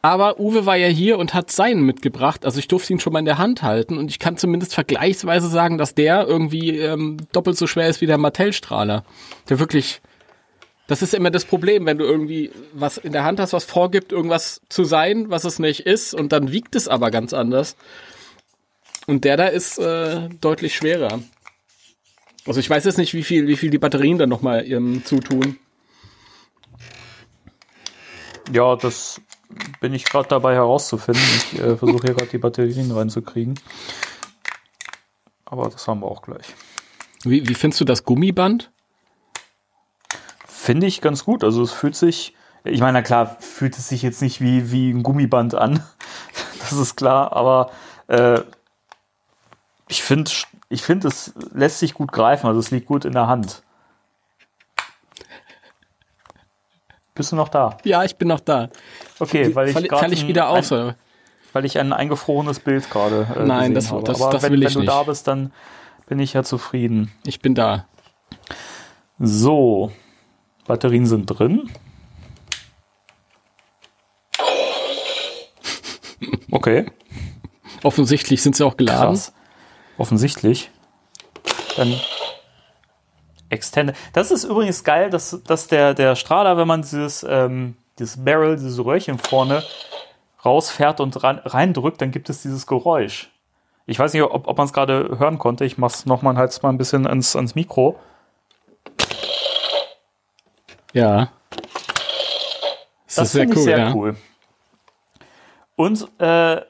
Aber Uwe war ja hier und hat seinen mitgebracht. Also ich durfte ihn schon mal in der Hand halten und ich kann zumindest vergleichsweise sagen, dass der irgendwie ähm, doppelt so schwer ist wie der Mattel-Strahler. Der wirklich, das ist immer das Problem, wenn du irgendwie was in der Hand hast, was vorgibt, irgendwas zu sein, was es nicht ist und dann wiegt es aber ganz anders. Und der da ist äh, deutlich schwerer. Also ich weiß jetzt nicht, wie viel, wie viel die Batterien dann nochmal ähm, zutun. Ja, das bin ich gerade dabei herauszufinden. Ich äh, versuche hier gerade die Batterien reinzukriegen. Aber das haben wir auch gleich. Wie, wie findest du das Gummiband? Finde ich ganz gut. Also es fühlt sich, ich meine, na klar, fühlt es sich jetzt nicht wie, wie ein Gummiband an. Das ist klar, aber äh, ich finde, ich finde, es lässt sich gut greifen. Also es liegt gut in der Hand. Bist du noch da? Ja, ich bin noch da. Okay, weil ich Fall, fall ich ein- wieder ein- auf? oder? weil ich ein eingefrorenes Bild gerade äh, Nein, das- habe. das- Aber das wenn, will ich wenn du nicht. da bist, dann bin ich ja zufrieden. Ich bin da. So, Batterien sind drin. Okay, Offensichtlich sind sie auch geladen. krass. Offensichtlich. Dann Extended. Das ist übrigens geil, dass, dass der, der Strahler, wenn man dieses, ähm, dieses Barrel, dieses Röhrchen vorne rausfährt und ran, reindrückt, dann gibt es dieses Geräusch. Ich weiß nicht, ob, ob man es gerade hören konnte. Ich mach's nochmal halt mal ein bisschen ans, ans Mikro. Ja. Das, finde ich sehr cool. Und äh,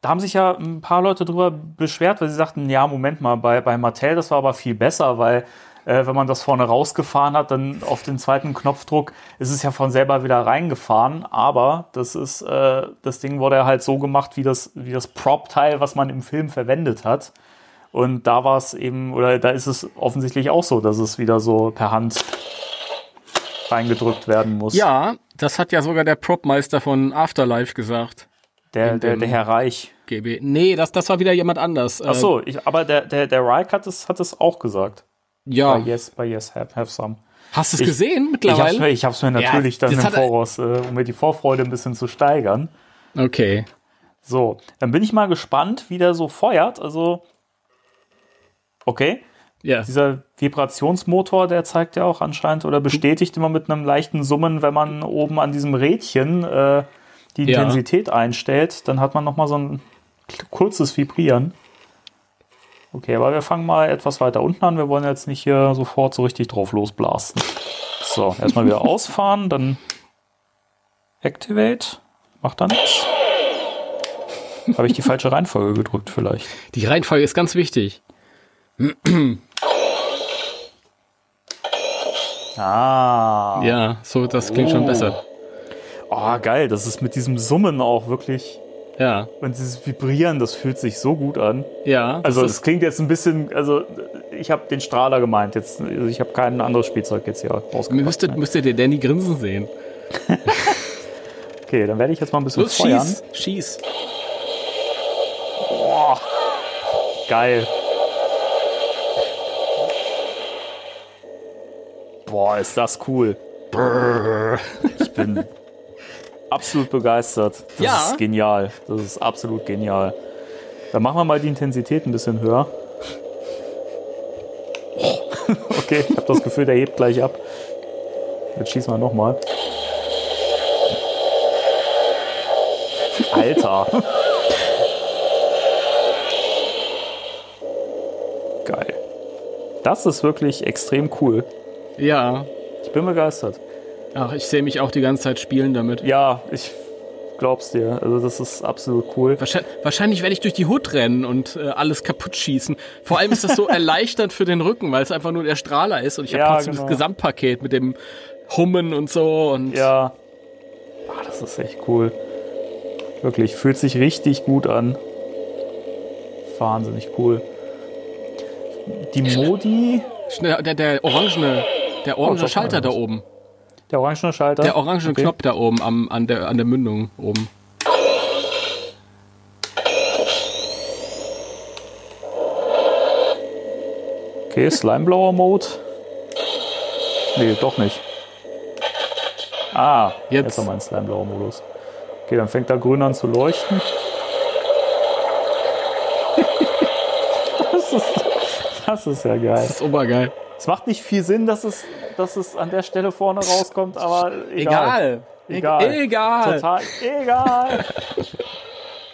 da haben sich ja ein paar Leute drüber beschwert, weil sie sagten, ja, Moment mal, bei, bei Mattel, das war aber viel besser, weil äh, wenn man das vorne rausgefahren hat, dann auf den zweiten Knopfdruck ist es ja von selber wieder reingefahren. Aber das ist, äh, das Ding wurde ja halt so gemacht, wie das, wie das Prop-Teil, was man im Film verwendet hat. Und da war es eben, oder da ist es offensichtlich auch so, dass es wieder so per Hand reingedrückt werden muss. Ja, das hat ja sogar der Propmeister von Afterlife gesagt. Der, der, der Herr Reich. GB. Nee, das, das war wieder jemand anders. Ach so, ich, aber der, der, der Reich hat es, hat es auch gesagt. Äh, ja. Bei Yes, bei Yes, have, have some. Hast du es Ich- gesehen Ich mittlerweile? mir, ich hab's mir Ja, natürlich dann das im Voraus, äh, um mir die Vorfreude ein bisschen zu steigern. Okay. So, dann bin ich mal gespannt, wie der so feuert. Also, okay, Ja. dieser Vibrationsmotor, der zeigt ja auch anscheinend oder bestätigt immer mit einem leichten Summen, wenn man oben an diesem Rädchen äh, die Ja. Intensität einstellt, dann hat man noch mal so ein kurzes Vibrieren. Okay, aber wir fangen mal etwas weiter unten an. Wir wollen jetzt nicht hier sofort so richtig drauf losblasten. So, erstmal wieder ausfahren, dann Activate. Macht da nichts. Habe ich die falsche Reihenfolge gedrückt vielleicht? Die Reihenfolge ist ganz wichtig. Ah. Ja, so, das klingt schon Oh. besser. Oh, geil. Das ist mit diesem Summen auch wirklich. Ja. Und dieses Vibrieren, das fühlt sich so gut an. Ja. Also, das es klingt jetzt ein bisschen. Also, ich habe den Strahler gemeint. Jetzt, also ich habe kein anderes Spielzeug jetzt hier rausgepackt. müsstet, müsstet ihr Danny grinsen sehen. Okay, dann werde ich jetzt mal ein bisschen Los, feuern. schieß, schieß. Boah. Geil. Boah, ist das cool. Ich bin absolut begeistert. Das Ja. ist genial. Das ist absolut genial. Dann machen wir mal die Intensität ein bisschen höher. Okay, ich habe das Gefühl, der hebt gleich ab. Jetzt schießen wir nochmal. Alter. Geil. Das ist wirklich extrem cool. Ja. Ich bin begeistert. Ach, ich sehe mich auch die ganze Zeit spielen damit. Ja, ich glaub's dir. Also das ist absolut cool. Wahrscheinlich, wahrscheinlich werde ich durch die Hut rennen und äh, alles kaputt schießen. Vor allem ist das so erleichternd für den Rücken, weil es einfach nur der Strahler ist und ich habe Ja, trotzdem genau. das Gesamtpaket mit dem Hummen und so und Ja. Ah, das ist echt cool. Wirklich, fühlt sich richtig gut an. Wahnsinnig cool. Die Modi, schnell, der, der orangene, der Oh, orangene sag mal Schalter da oben. Der orangene Schalter. Der orangene Okay. Knopf da oben am, an, der, an der Mündung oben. Okay, Slimeblower Mode. Nee, doch nicht. Ah, Jetzt. jetzt haben wir einen Slimeblower Modus. Okay, dann fängt da grün an zu leuchten. das, ist, das ist ja geil. Das ist obergeil. Es macht nicht viel Sinn, dass es, dass es an der Stelle vorne rauskommt, aber egal. Egal. Egal. Egal. Total egal.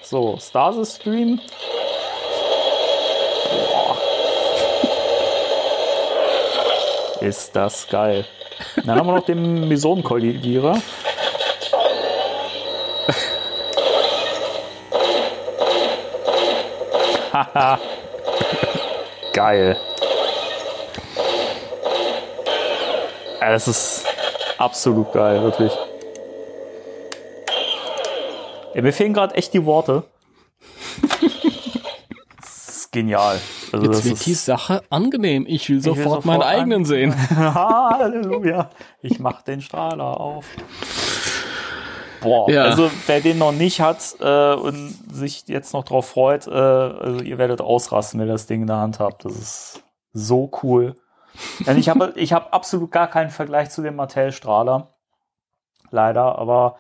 So, Stasis Stream. Boah. Ist das geil. Dann haben wir noch den Meson-Kollidierer. Haha. geil. Ja, Das ist absolut geil, wirklich. Ja, mir fehlen gerade echt die Worte. Das ist genial. Also Jetzt das wird ist, die Sache angenehm. Ich will will sofort, meinen sofort eigenen an- sehen. Halleluja. Ich mach den Strahler auf. Boah, Ja. also wer den noch nicht hat äh, und sich jetzt noch drauf freut, äh, also ihr werdet ausrasten, wenn ihr das Ding in der Hand habt. Das ist so cool. Denn ich habe ich hab absolut gar keinen Vergleich zu dem Mattel-Strahler. Leider, aber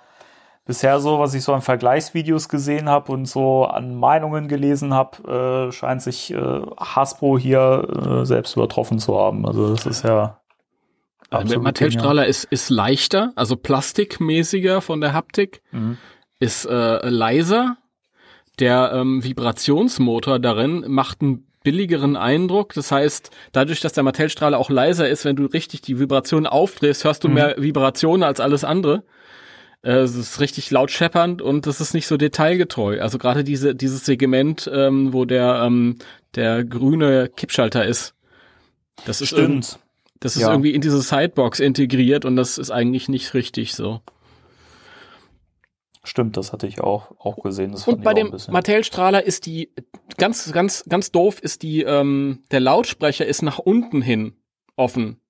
bisher so, was ich so an Vergleichsvideos gesehen habe und so an Meinungen gelesen habe, äh, scheint sich äh, Hasbro hier äh, selbst übertroffen zu haben. Also das ist ja Der absolut Mattel-Strahler ist, ist leichter, also plastikmäßiger von der Haptik. Mhm. ist äh, leiser. Der ähm, Vibrationsmotor darin macht einen billigeren Eindruck. Das heißt, dadurch, dass der Mattel-Strahler auch leiser ist, wenn du richtig die Vibration aufdrehst, hörst du Mhm. mehr Vibrationen als alles andere. Äh, Es ist richtig laut scheppernd und es ist nicht so detailgetreu. Also gerade diese, dieses Segment, ähm, wo der, ähm, der grüne Kippschalter ist. Das ist, irgend- Stimmt. das ist Ja. irgendwie in diese Sidebox integriert und das ist eigentlich nicht richtig so. Stimmt, das hatte ich auch, auch gesehen. Das Und bei dem. Mattel-Strahler ist die, ganz, ganz, ganz doof ist die, ähm, der Lautsprecher ist nach unten hin offen.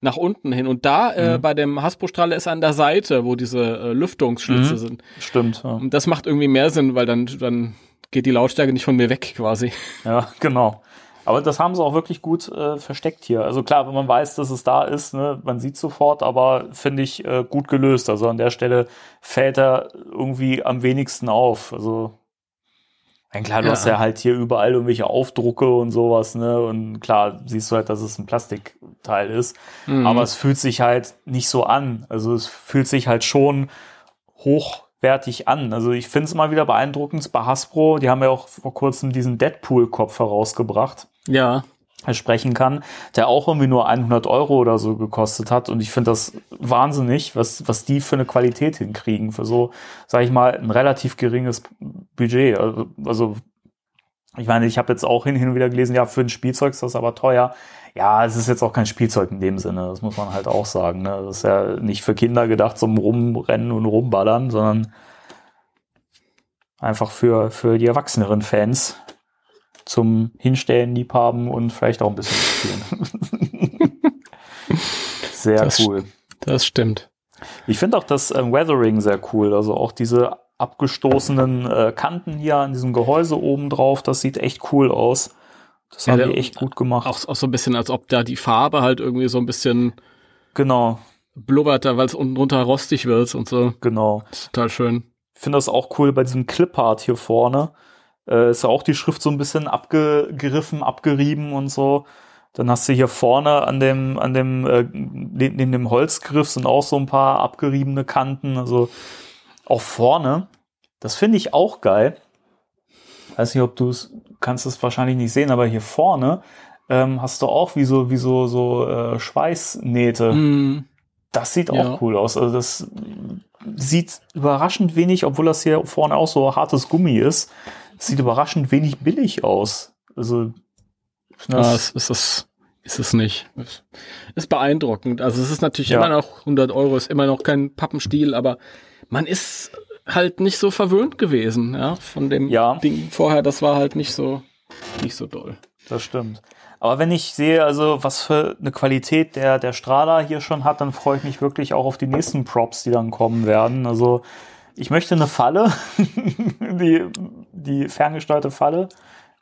Nach unten hin. Und da, äh, Mhm. bei dem Hasbro-Strahler ist an der Seite, wo diese äh, Lüftungsschlitze Mhm. sind. Stimmt, ja. Und das macht irgendwie mehr Sinn, weil dann, dann geht die Lautstärke nicht von mir weg quasi. ja, genau. Aber das haben sie auch wirklich gut äh, versteckt hier. Also klar, wenn man weiß, dass es da ist, ne, man sieht sofort, aber finde ich äh, gut gelöst. Also an der Stelle fällt er irgendwie am wenigsten auf. Also ja, klar, du Ja. hast ja halt hier überall irgendwelche Aufdrucke und sowas, ne? Und klar, siehst du halt, dass es ein Plastikteil ist. Mhm. aber es fühlt sich halt nicht so an. Also es fühlt sich halt schon hochwertig an. Also ich finde es immer wieder beeindruckend bei Hasbro. Die haben ja auch vor kurzem diesen Deadpool-Kopf herausgebracht, ja. der sprechen kann, der auch irgendwie nur 100 Euro oder so gekostet hat. Und ich finde das wahnsinnig, was, was die für eine Qualität hinkriegen. Für so, sage ich mal, ein relativ geringes Budget. Also, also ich meine, ich habe jetzt auch hin, hin und wieder gelesen, ja, für ein Spielzeug ist das aber teuer. Ja, es ist jetzt auch kein Spielzeug in dem Sinne, das muss man halt auch sagen. Ne? Das ist ja nicht für Kinder gedacht zum Rumrennen und Rumballern, sondern einfach für, für die erwachseneren Fans zum Hinstellen, Liebhaben und vielleicht auch ein bisschen spielen. Sehr Das- cool. Das stimmt. Ich finde auch das ähm, Weathering sehr cool. Also auch diese abgestoßenen äh, Kanten hier an diesem Gehäuse oben drauf, das sieht echt cool aus. Das Ja, haben die echt gut gemacht. Auch, auch so ein bisschen, als ob da die Farbe halt irgendwie so ein bisschen genau, blubbert, weil es unten drunter rostig wird und so. genau. Total schön. Ich finde das auch cool bei diesem Clipart hier vorne. Äh, ist ja auch die Schrift so ein bisschen abgegriffen, abgerieben und so. Dann hast du hier vorne an dem, an dem, äh, neben dem Holzgriff sind auch so ein paar abgeriebene Kanten. Also auch vorne. Das finde ich auch geil. Weiß nicht, ob du es, kannst es wahrscheinlich nicht sehen, aber hier vorne ähm, hast du auch wie so, wie so, so äh, Schweißnähte. Mm, Das sieht Ja. auch cool aus. Also das sieht überraschend wenig, obwohl das hier vorne auch so hartes Gummi ist, sieht überraschend wenig billig aus. Also ja, das, es ist es, ist es nicht. Es ist beeindruckend. Also es ist natürlich Ja. immer noch 100 Euro, ist immer noch kein Pappenstiel, aber man ist halt nicht so verwöhnt gewesen, ja, von dem Ja. Ding vorher. Das war halt nicht so, nicht so doll. das stimmt. Aber wenn ich sehe, also was für eine Qualität der, der Strahler hier schon hat, dann freue ich mich wirklich auch auf die nächsten Props, die dann kommen werden. Also ich möchte eine Falle, die, die ferngesteuerte Falle.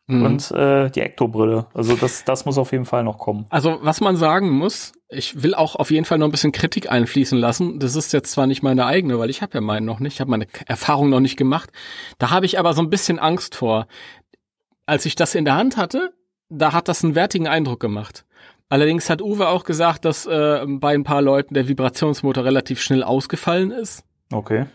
Mhm. und äh, die Ektobrille. Also das, das muss auf jeden Fall noch kommen. Also, was man sagen muss, ich will auch auf jeden Fall noch ein bisschen Kritik einfließen lassen. Das ist jetzt zwar nicht meine eigene, weil ich habe ja meinen noch nicht, ich habe meine Erfahrung noch nicht gemacht. Da habe ich aber so ein bisschen Angst vor. Als ich das in der Hand hatte, da hat das einen wertigen Eindruck gemacht. Allerdings hat Uwe auch gesagt, dass äh, bei ein paar Leuten der Vibrationsmotor relativ schnell ausgefallen ist. Okay.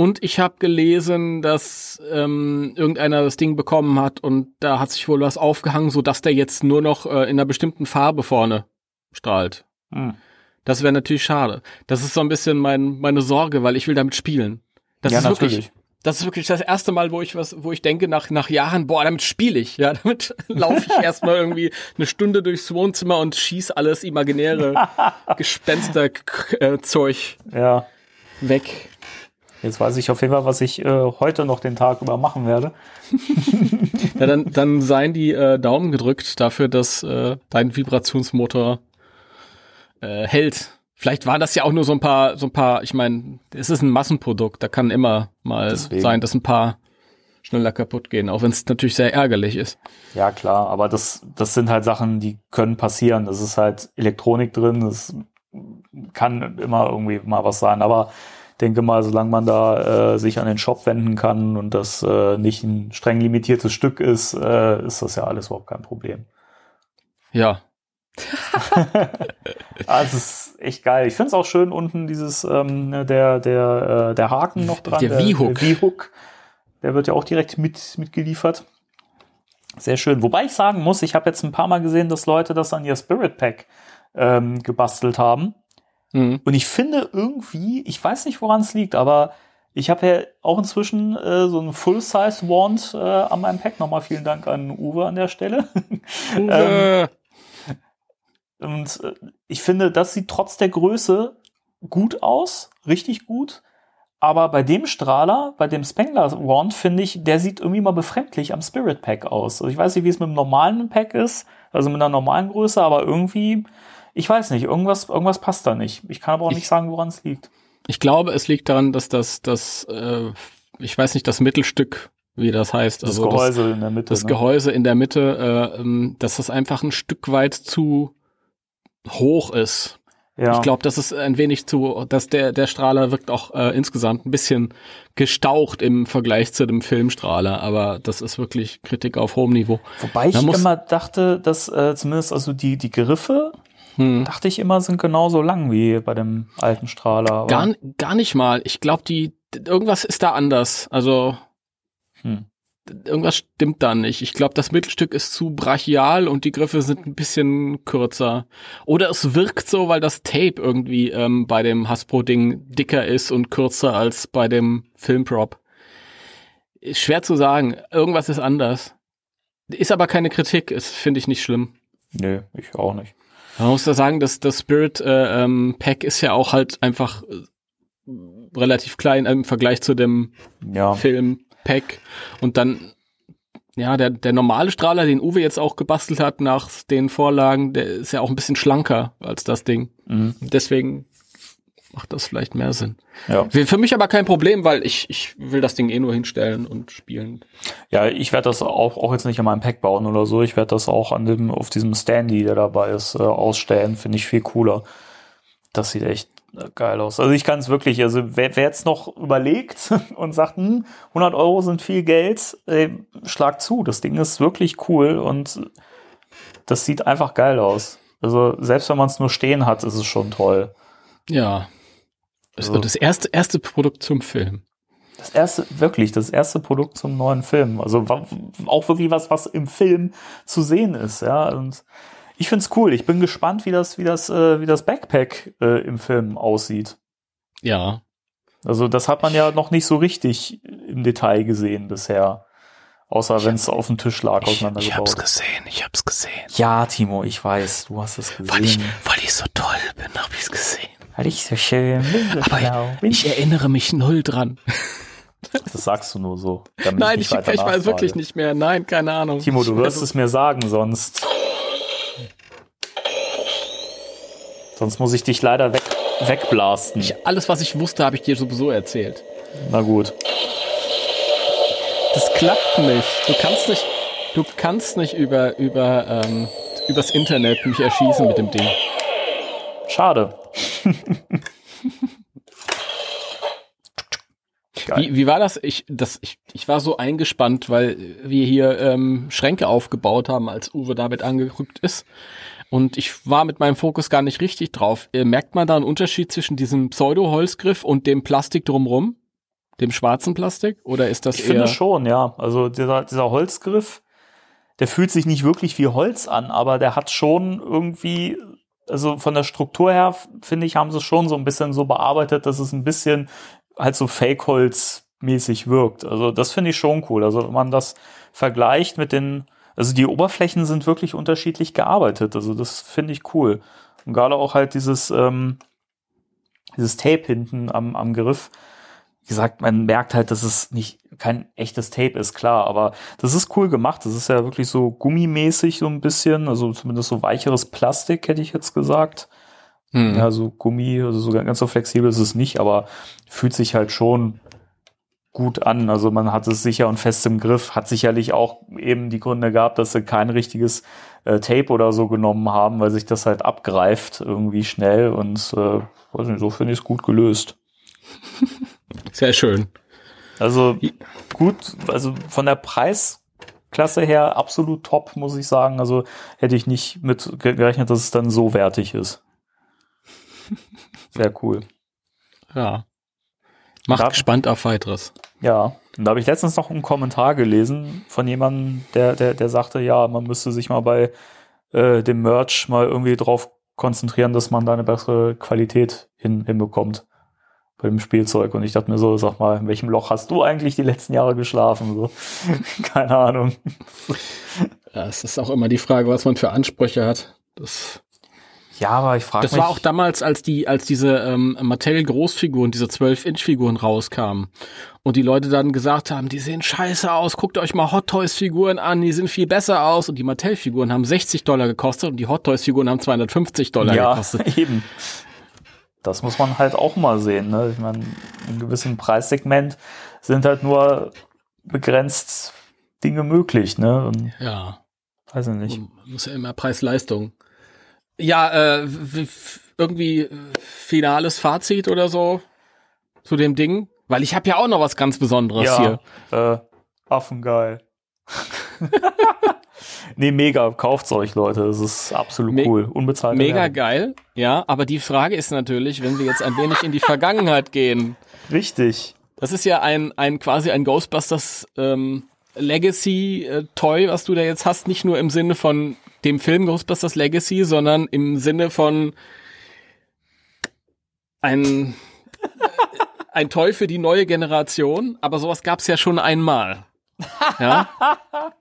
Und ich habe gelesen, dass ähm, irgendeiner das Ding bekommen hat und da hat sich wohl was aufgehangen, so dass der jetzt nur noch äh, in einer bestimmten Farbe vorne strahlt. Hm. Das wäre natürlich schade. Das ist so ein bisschen mein, meine Sorge, weil ich will damit spielen. Das ja, ist natürlich. wirklich, das ist wirklich das erste Mal, wo ich was, wo ich denke nach nach Jahren, boah, damit spiele ich. Ja, damit laufe ich erstmal irgendwie eine Stunde durchs Wohnzimmer und schieß alles imaginäre Gespensterzeug Ja. weg. Jetzt weiß ich auf jeden Fall, was ich äh, heute noch den Tag über machen werde. Ja, dann, dann seien die äh, Daumen gedrückt dafür, dass äh, dein Vibrationsmotor äh, hält. Vielleicht waren das ja auch nur so ein paar, so ein paar, ich meine, es ist ein Massenprodukt, da kann immer mal Deswegen. sein, dass ein paar schneller kaputt gehen, auch wenn es natürlich sehr ärgerlich ist. Ja, klar, aber das, das sind halt Sachen, die können passieren. Das ist halt Elektronik drin, das kann immer irgendwie mal was sein, aber denke mal, solange man da äh, sich an den Shop wenden kann und das äh, nicht ein streng limitiertes Stück ist, äh, ist das ja alles überhaupt kein Problem. Ja, Ah, es ist echt geil. Ich finde es auch schön unten dieses ähm, der der äh, der Haken noch dran. Der V-Hook. Der V-Hook. Der wird ja auch direkt mit mitgeliefert. Sehr schön. Wobei ich sagen muss, ich habe jetzt ein paar Mal gesehen, dass Leute das an ihr Spirit Pack ähm, gebastelt haben. Mhm. Und ich finde irgendwie, ich weiß nicht, woran es liegt, aber ich habe ja auch inzwischen äh, so einen Full-Size Wand äh, an meinem Pack. Nochmal vielen Dank an Uwe an der Stelle. Uwe. Und äh, ich finde, das sieht trotz der Größe gut aus, richtig gut. Aber bei dem Strahler, bei dem Spengler Wand, finde ich, der sieht irgendwie mal befremdlich am Spirit Pack aus. Also ich weiß nicht, wie es mit dem normalen Pack ist, also mit einer normalen Größe, aber irgendwie, ich weiß nicht, irgendwas, irgendwas passt da nicht. Ich kann aber auch Ich- nicht sagen, woran es liegt. Ich glaube, es liegt daran, dass das, das, äh, ich weiß nicht, das Mittelstück, wie das heißt, Das also das, Gehäuse in der Mitte. das ne? Gehäuse in der Mitte, äh, ähm, dass das einfach ein Stück weit zu hoch ist. Ja. Ich glaube, das ist ein wenig zu, dass der, der Strahler wirkt auch äh, insgesamt ein bisschen gestaucht im Vergleich zu dem Filmstrahler, aber das ist wirklich Kritik auf hohem Niveau. Wobei ich immer dachte, dass äh, zumindest also die, die Griffe, Hm. dachte ich immer, sind genauso lang wie bei dem alten Strahler. Gar, gar nicht mal. Ich glaube, die, irgendwas ist da anders. Also, Hm. irgendwas stimmt da nicht. Ich glaube, das Mittelstück ist zu brachial und die Griffe sind ein bisschen kürzer. Oder es wirkt so, weil das Tape irgendwie ähm, bei dem Hasbro-Ding dicker ist und kürzer als bei dem Filmprop. Ist schwer zu sagen. Irgendwas ist anders. Ist aber keine Kritik. Ist, finde ich, nicht schlimm. Nö, ich auch nicht. Man muss da sagen, dass das Spirit äh, ähm, Pack ist ja auch halt einfach äh, relativ klein im Vergleich zu dem Ja. Film Pack und dann ja, der, der normale Strahler, den Uwe jetzt auch gebastelt hat nach den Vorlagen, der ist ja auch ein bisschen schlanker als das Ding. Mhm. Deswegen macht das vielleicht mehr Sinn. Ja. Für mich aber kein Problem, weil ich, ich will das Ding eh nur hinstellen und spielen. Ja, ich werde das auch, auch jetzt nicht an meinem Pack bauen oder so. Ich werde das auch an dem, auf diesem Standy, der dabei ist, äh, ausstellen. Finde ich viel cooler. Das sieht echt äh, geil aus. Also ich kann es wirklich, also wer, wer jetzt noch überlegt und sagt, hm, 100 Euro sind viel Geld, ey, schlag zu. Das Ding ist wirklich cool und das sieht einfach geil aus. Also selbst wenn man es nur stehen hat, ist es schon toll. Ja. Das, das erste, erste Produkt zum Film. Das erste, wirklich, das erste Produkt zum neuen Film. Also auch wirklich was, was im Film zu sehen ist, ja. Und ich find's cool. Ich bin gespannt, wie das, wie das, äh, wie das Backpack äh, im Film aussieht. Ja. Also das hat man ja noch nicht so richtig im Detail gesehen bisher. Außer wenn es auf dem Tisch lag, auseinandergebaut. gesehen, ich hab's gesehen. Ja, Timo, ich weiß, du hast es gesehen. Weil ich, weil ich so toll bin, hab ich's gesehen. Weil ich so schön bin, so Aber bin. ich erinnere mich null dran. Das sagst du nur so. damit Nein, ich, weiter ich weiß wirklich nicht mehr. Nein, keine Ahnung. Timo, du wirst Also, es mir sagen, sonst. Sonst muss ich dich leider weg, wegblasten. ich, alles, was ich wusste, habe ich dir sowieso erzählt. Na gut. Das klappt nicht. Du kannst nicht. Du kannst nicht über, über, ähm, übers Internet mich erschießen mit dem Ding. Schade. Wie, wie war das? Ich, das ich, ich war so eingespannt, weil wir hier ähm, Schränke aufgebaut haben, als Uwe damit angerückt ist. Und ich war mit meinem Fokus gar nicht richtig drauf. Äh, merkt man da einen Unterschied zwischen diesem Pseudo-Holzgriff und dem Plastik drumrum? Dem schwarzen Plastik? Oder ist das Ich eher. finde schon, ja. Also dieser, dieser Holzgriff, der fühlt sich nicht wirklich wie Holz an, aber der hat schon irgendwie, also von der Struktur her, finde ich, haben sie es schon so ein bisschen so bearbeitet, dass es ein bisschen halt so Fake-Holz-mäßig wirkt. Also das finde ich schon cool. Also wenn man das vergleicht mit den, also die Oberflächen sind wirklich unterschiedlich gearbeitet. Also das finde ich cool. Und gerade auch halt dieses, ähm, dieses Tape hinten am, am Griff. Wie gesagt, man merkt halt, dass es nicht kein echtes Tape ist, klar, aber das ist cool gemacht. Das ist ja wirklich so gummimäßig so ein bisschen, also zumindest so weicheres Plastik, hätte ich jetzt gesagt. Hm. Ja, so Gummi, also so ganz so flexibel ist es nicht, aber fühlt sich halt schon gut an. Also man hat es sicher und fest im Griff, hat sicherlich auch eben die Gründe gehabt, dass sie kein richtiges äh, Tape oder so genommen haben, weil sich das halt abgreift irgendwie schnell und äh, weiß nicht, so finde ich es gut gelöst. Sehr schön. Also gut, also von der Preisklasse her absolut top, muss ich sagen. Also hätte ich nicht mit gerechnet, dass es dann so wertig ist. Sehr cool. Ja. Macht Da- gespannt auf weiteres. Ja, und da habe ich letztens noch einen Kommentar gelesen von jemandem, der, der, der sagte, ja, man müsste sich mal bei äh, dem Merch mal irgendwie drauf konzentrieren, dass man da eine bessere Qualität hin, hinbekommt bei dem Spielzeug. Und ich dachte mir so, sag mal, in welchem Loch hast du eigentlich die letzten Jahre geschlafen? So, keine Ahnung. Ja, es ist auch immer die Frage, was man für Ansprüche hat. Das, Ja, aber ich frage das mich. war auch damals, als die, als diese ähm, Mattel-Großfiguren, diese 12-Inch-Figuren rauskamen und die Leute dann gesagt haben, die sehen scheiße aus, guckt euch mal Hot Toys-Figuren an, die sind viel besser aus und die Mattel-Figuren haben 60 Dollar gekostet und die Hot Toys-Figuren haben 250 Dollar ja, gekostet. eben. Das muss man halt auch mal sehen. Ne? Ich meine, in einem gewissen Preissegment sind halt nur begrenzt Dinge möglich. Ne? Und, Ja. weiß ich nicht. Man muss ja immer Preis-Leistung. Ja, äh, irgendwie äh, finales Fazit oder so zu dem Ding, weil ich habe ja auch noch was ganz Besonderes hier. Ja, äh, Affengeil. nee, mega. Kauft's euch, Leute. Das ist absolut Me- cool. Unbezahlte Mega Werbung. geil, ja, aber die Frage ist natürlich, wenn wir jetzt ein wenig in die Vergangenheit gehen, Richtig. das ist ja ein, ein quasi ein Ghostbusters ähm, Legacy äh, Toy, was du da jetzt hast, nicht nur im Sinne von dem Film Ghostbusters Legacy, sondern im Sinne von ein ein Toy für die neue Generation, aber sowas gab's ja schon einmal. Ja?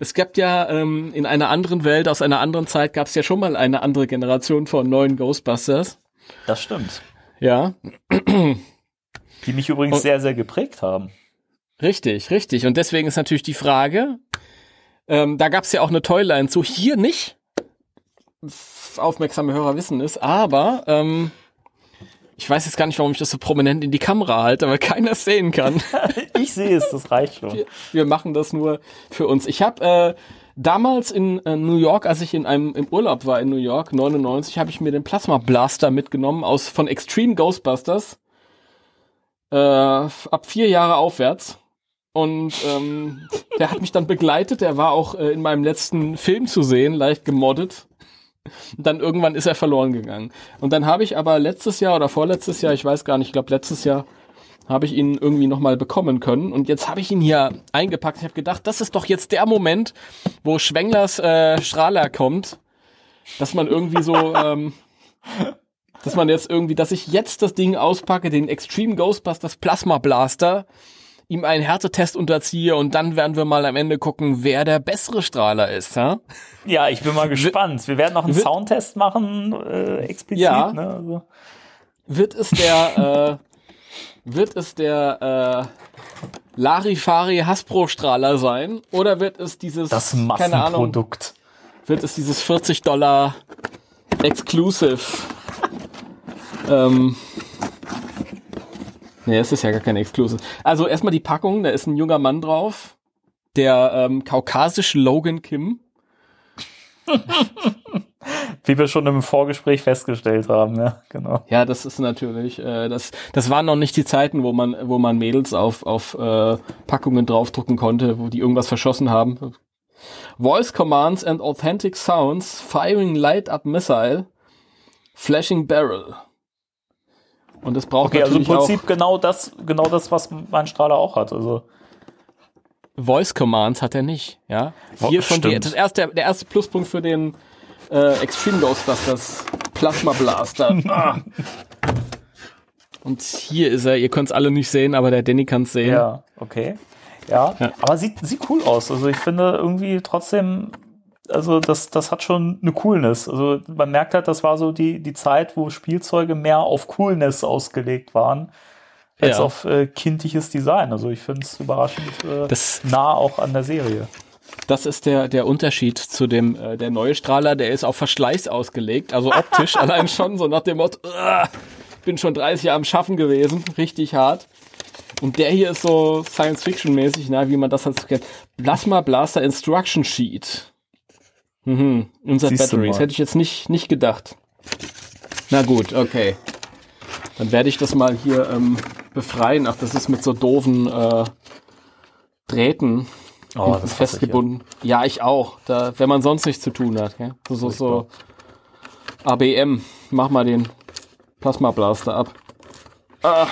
Es gab ja ähm, in einer anderen Welt, aus einer anderen Zeit, gab's ja schon mal eine andere Generation von neuen Ghostbusters. Das stimmt. Ja, Die mich übrigens Und- sehr, sehr geprägt haben. Richtig, richtig. Und deswegen ist natürlich die Frage, ähm, da gab es ja auch eine Toyline zu, hier nicht. Aufmerksame Hörer wissen es, aber ähm, ich weiß jetzt gar nicht, warum ich das so prominent in die Kamera halte, weil keiner es sehen kann. Ich sehe es, das reicht schon. Wir machen das nur für uns. Ich habe äh, damals in äh, New York, als ich in einem im Urlaub war in New York, 99, habe ich mir den Plasma Blaster mitgenommen aus von Extreme Ghostbusters. Äh, ab vier Jahre aufwärts. Und ähm, der hat mich dann begleitet. Der war auch äh, in meinem letzten Film zu sehen, leicht gemoddet. Und dann irgendwann ist er verloren gegangen. Und dann habe ich aber letztes Jahr oder vorletztes Jahr, ich weiß gar nicht, ich glaube letztes Jahr, habe ich ihn irgendwie nochmal bekommen können. Und jetzt habe ich ihn hier eingepackt. Ich habe gedacht, das ist doch jetzt der Moment, wo Schwenglers äh, Strahler kommt, dass man irgendwie so, ähm, dass man jetzt irgendwie, dass ich jetzt das Ding auspacke, den Extreme Ghostbusters Plasma Blaster, ihm einen Härtetest unterziehe und dann werden wir mal am Ende gucken, wer der bessere Strahler ist. Ja? Ja, ich bin mal gespannt. Wir werden noch einen wird- Soundtest machen, äh, explizit. Ja. Ne? Also, Wird es der, äh, wird es der äh, Larifari Hasbro Strahler sein oder wird es dieses, das keine Ahnung, Massenprodukt. wird es dieses 40 Dollar Exclusive? Ähm, nee, es ist ja gar kein Exclusive. Also erstmal die Packung, da ist ein junger Mann drauf, der ähm, kaukasische Logan Kim. Wie wir schon im Vorgespräch festgestellt haben, ja, genau. Ja, das ist natürlich, äh, das, das waren noch nicht die Zeiten, wo man, wo man Mädels auf, auf äh, Packungen draufdrucken konnte, wo die irgendwas verschossen haben. Voice Commands and Authentic Sounds, Firing Light Up Missile, Flashing Barrel. Und das braucht Okay, also im natürlich Prinzip genau das, genau das, was mein Strahler auch hat. Also Voice Commands hat er nicht, ja. Hier Oh, schon die, das erste, der erste Pluspunkt für den äh, Extreme Ghostbusters Plasma Blaster. Ah. Und hier ist er, ihr könnt es alle nicht sehen, aber der Danny kann es sehen. Ja, okay. Ja, Ja. aber sieht, sieht cool aus. Also ich finde irgendwie trotzdem, also das, das hat schon eine Coolness. Also man merkt halt, das war so die, die Zeit, wo Spielzeuge mehr auf Coolness ausgelegt waren, als Ja. auf äh, kindliches Design. Also ich finde es überraschend äh, Das- nah auch an der Serie. Das ist der, der Unterschied zu dem, äh, der neue Strahler, der ist auf Verschleiß ausgelegt, also optisch allein schon, so nach dem Motto, "Ugh, ich bin schon 30 Jahre am Schaffen gewesen, richtig hart. Und der hier ist so Science-Fiction-mäßig, na, wie man das halt so kennt. Plasma Blaster Instruction Sheet. Mhm, unser Siehst Batteries. Hätte ich jetzt nicht, nicht gedacht. Na gut, okay. Dann werde ich das mal hier ähm, befreien. Ach, das ist mit so doofen äh, Drähten Oh, hinten hasse ich festgebunden. Ja, ich auch. Da, wenn man sonst nichts zu tun hat. Gell? So, so, so. ABM. Mach mal den Plasma Blaster ab. Ah,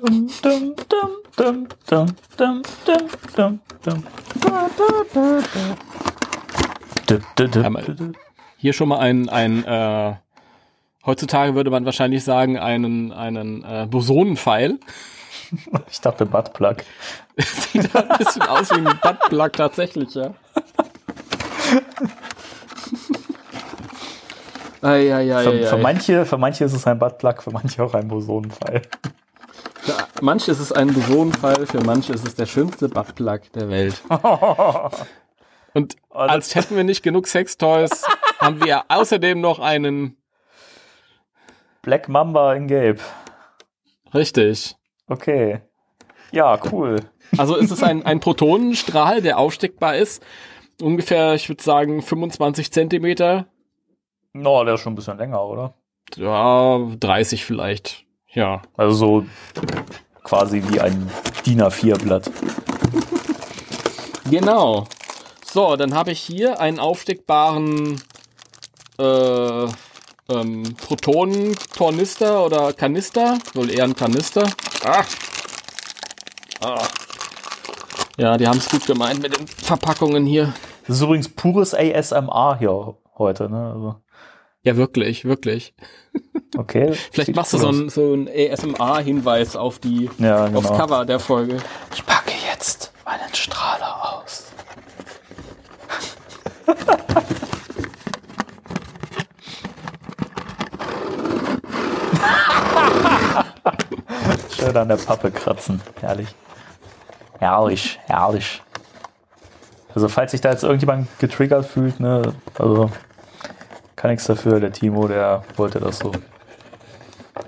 Dum, dum, dum, dum, dum, dum, dum, dum, dum. Du, du, du, Einmal. Hier schon mal ein, ein äh, heutzutage würde man wahrscheinlich sagen, einen, einen äh, Bosonenpfeil. Ich dachte Buttplug. Sieht ein bisschen aus wie ein Buttplug tatsächlich, ja. Eieieiei. Für, für, manche, für manche ist es ein Buttplug, für manche auch ein Bosonenpfeil. Für manche ist es ein Bosonenpfeil, für manche ist es der schönste Buttplug der Welt. Und Oh, als hätten wir nicht genug Sextoys, haben wir außerdem noch einen, Black Mamba in Gelb. richtig. Okay. Ja, cool. Also es ist ein, ein Protonenstrahl, der aufsteckbar ist. Ungefähr, ich würde sagen, 25 Zentimeter. No, der ist schon ein bisschen länger, oder? Ja, 30 vielleicht. Ja. Also so quasi wie ein DIN A4-Blatt. Genau. So, dann habe ich hier einen aufsteckbaren äh, ähm, Protonentornister oder Kanister. Wohl eher ein Kanister. Ah. Ah. Ja, die haben es gut gemeint mit den Verpackungen hier. Das ist übrigens pures ASMR hier heute, ne? Also, Ja, wirklich, wirklich. okay. Vielleicht machst du so einen so ein ASMR-Hinweis auf die Ja, aufs genau. Cover der Folge. Ich packe jetzt meinen Strahler. Schön an der Pappe kratzen. Herrlich. Herrlich, herrlich. Also falls sich da jetzt irgendjemand getriggert fühlt, ne, also kann nichts dafür. Der Timo, der wollte das so.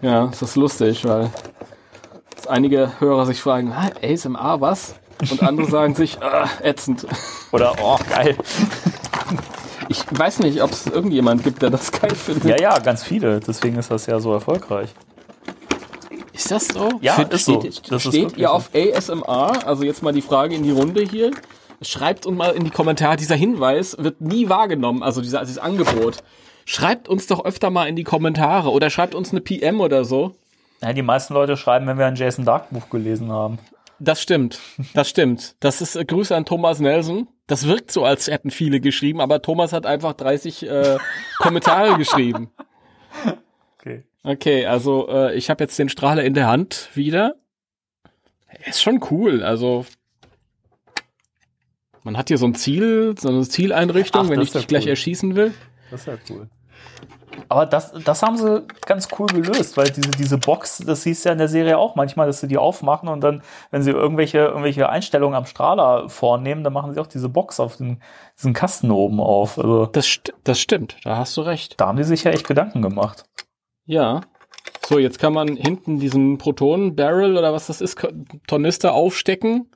Ja, das ist lustig, weil einige Hörer sich fragen, "Ah, ASMR was? Und andere sagen sich, ah, ätzend. Oder, oh, geil. Ich weiß nicht, ob es irgendjemand gibt, der das geil findet. Ja, ja, ganz viele. Deswegen ist das ja so erfolgreich. Ist das so? Ja, Find- ist so. Steht, Das ist steht wirklich ihr so. auf ASMR? Also jetzt mal die Frage in die Runde hier. Schreibt uns mal in die Kommentare, dieser Hinweis wird nie wahrgenommen, also dieser, dieses Angebot. Schreibt uns doch öfter mal in die Kommentare oder schreibt uns eine PM oder so. Ja, die meisten Leute schreiben, wenn wir ein Jason Dark Buch gelesen haben. Das stimmt. Das stimmt. Das ist äh, Grüße an Thomas Nelson. Das wirkt so, als hätten viele geschrieben, aber Thomas hat einfach 30 äh, Kommentare geschrieben. Okay. Okay, also äh, ich habe jetzt den Strahler in der Hand wieder. Ist schon cool. Also man hat hier so ein Ziel, so eine Zieleinrichtung, Ach, wenn ich dich gleich cool. erschießen will. Das ist ja cool. Aber das, das haben sie ganz cool gelöst, weil diese, diese Box, das du ja in der Serie auch manchmal, dass sie die aufmachen und dann, wenn sie irgendwelche, irgendwelche Einstellungen am Strahler vornehmen, dann machen sie auch diese Box auf den, diesen Kasten oben auf. Also Das, st das stimmt, da hast du recht. da haben die sich ja echt Gedanken gemacht. Ja. So, jetzt kann man hinten diesen Protonen-Barrel oder was das ist, Tornister aufstecken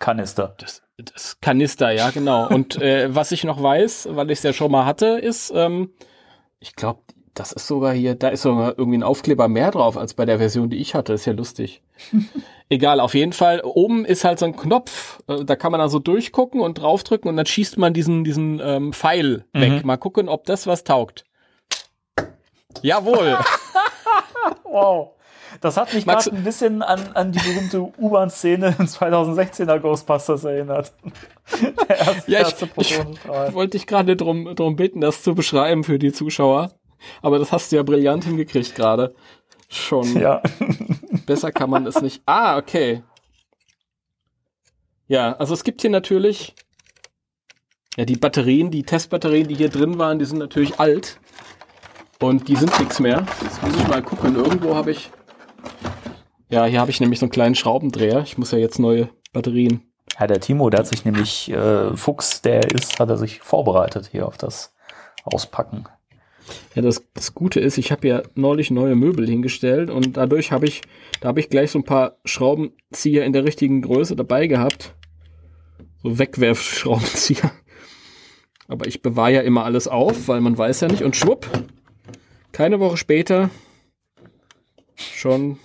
Kanister. Das, das Kanister, ja, genau. Und äh, was ich noch weiß, weil ich es ja schon mal hatte, ist, ähm, ich glaube, das ist sogar hier, da ist sogar irgendwie ein Aufkleber mehr drauf als bei der Version, die ich hatte. ist ja lustig. Egal, auf jeden Fall. Oben ist halt so ein Knopf, äh, da kann man also durchgucken und draufdrücken und dann schießt man diesen, diesen ähm, Pfeil Mhm. weg. Mal gucken, ob das was taugt. Jawohl. Wow. Das hat mich gerade ein bisschen an, an die berühmte U-Bahn-Szene im 2016er Ghostbusters erinnert. Der erste, Ja, ich- erste Protonenstrahl. Wollte ich gerade drum, drum bitten, das zu beschreiben für die Zuschauer. Aber das hast du ja brillant hingekriegt gerade. Schon. Ja. Besser kann man es nicht. Ah, okay. Ja, also es gibt hier natürlich. Ja, die Batterien, die Testbatterien, die hier drin waren, die sind natürlich alt. Und die sind nichts mehr. Jetzt muss ich mal gucken. Irgendwo habe ich. Ja, hier habe ich nämlich so einen kleinen Schraubendreher. Ich muss ja jetzt neue Batterien. ja, der Timo, der hat sich nämlich, äh, Fuchs, der er ist, hat er sich vorbereitet hier auf das Auspacken. Ja, das, das Gute ist, ich habe ja neulich neue Möbel hingestellt und dadurch habe ich, da habe ich gleich so ein paar Schraubenzieher in der richtigen Größe dabei gehabt. So Wegwerfschraubenzieher. Aber ich bewahre ja immer alles auf, weil man weiß ja nicht. Und schwupp, keine Woche später schon.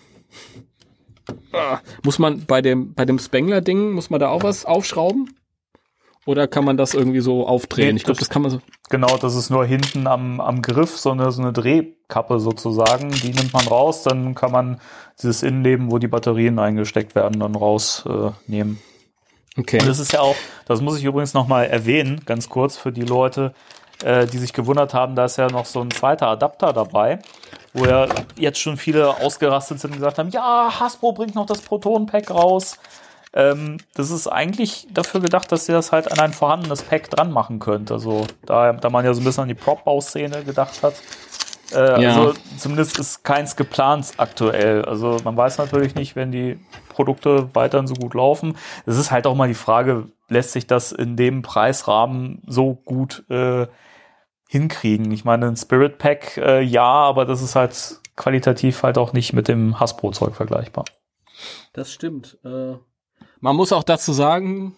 Ah, muss man bei dem, bei dem Spengler-Ding, muss man da auch was aufschrauben? Oder kann man das irgendwie so aufdrehen? Nee, ich glaube, das- kann man so. Genau, das ist nur hinten am, am Griff so eine, so eine Drehkappe sozusagen. Die nimmt man raus, dann kann man dieses Innenleben, wo die Batterien eingesteckt werden, dann rausnehmen. Äh. Okay. Und das ist ja auch, das muss ich übrigens nochmal erwähnen, ganz kurz für die Leute, äh, die sich gewundert haben, da ist ja noch so ein zweiter Adapter dabei, wo ja jetzt schon viele ausgerastet sind und gesagt haben, ja, Hasbro bringt noch das Proton-Pack raus. Ähm, das ist eigentlich dafür gedacht, dass ihr das halt an ein vorhandenes Pack dran machen könnt. Also da, da man ja so ein bisschen an die Prop-Bauszene gedacht hat. Äh, Ja. Also zumindest ist keins geplant aktuell. Also man weiß natürlich nicht, wenn die Produkte weiterhin so gut laufen. Es ist halt auch mal die Frage, lässt sich das in dem Preisrahmen so gut äh, hinkriegen? Ich meine, ein Spirit Pack, äh, ja, aber das ist halt qualitativ halt auch nicht mit dem Hasbro-Zeug vergleichbar. Das stimmt. Äh, man muss auch dazu sagen,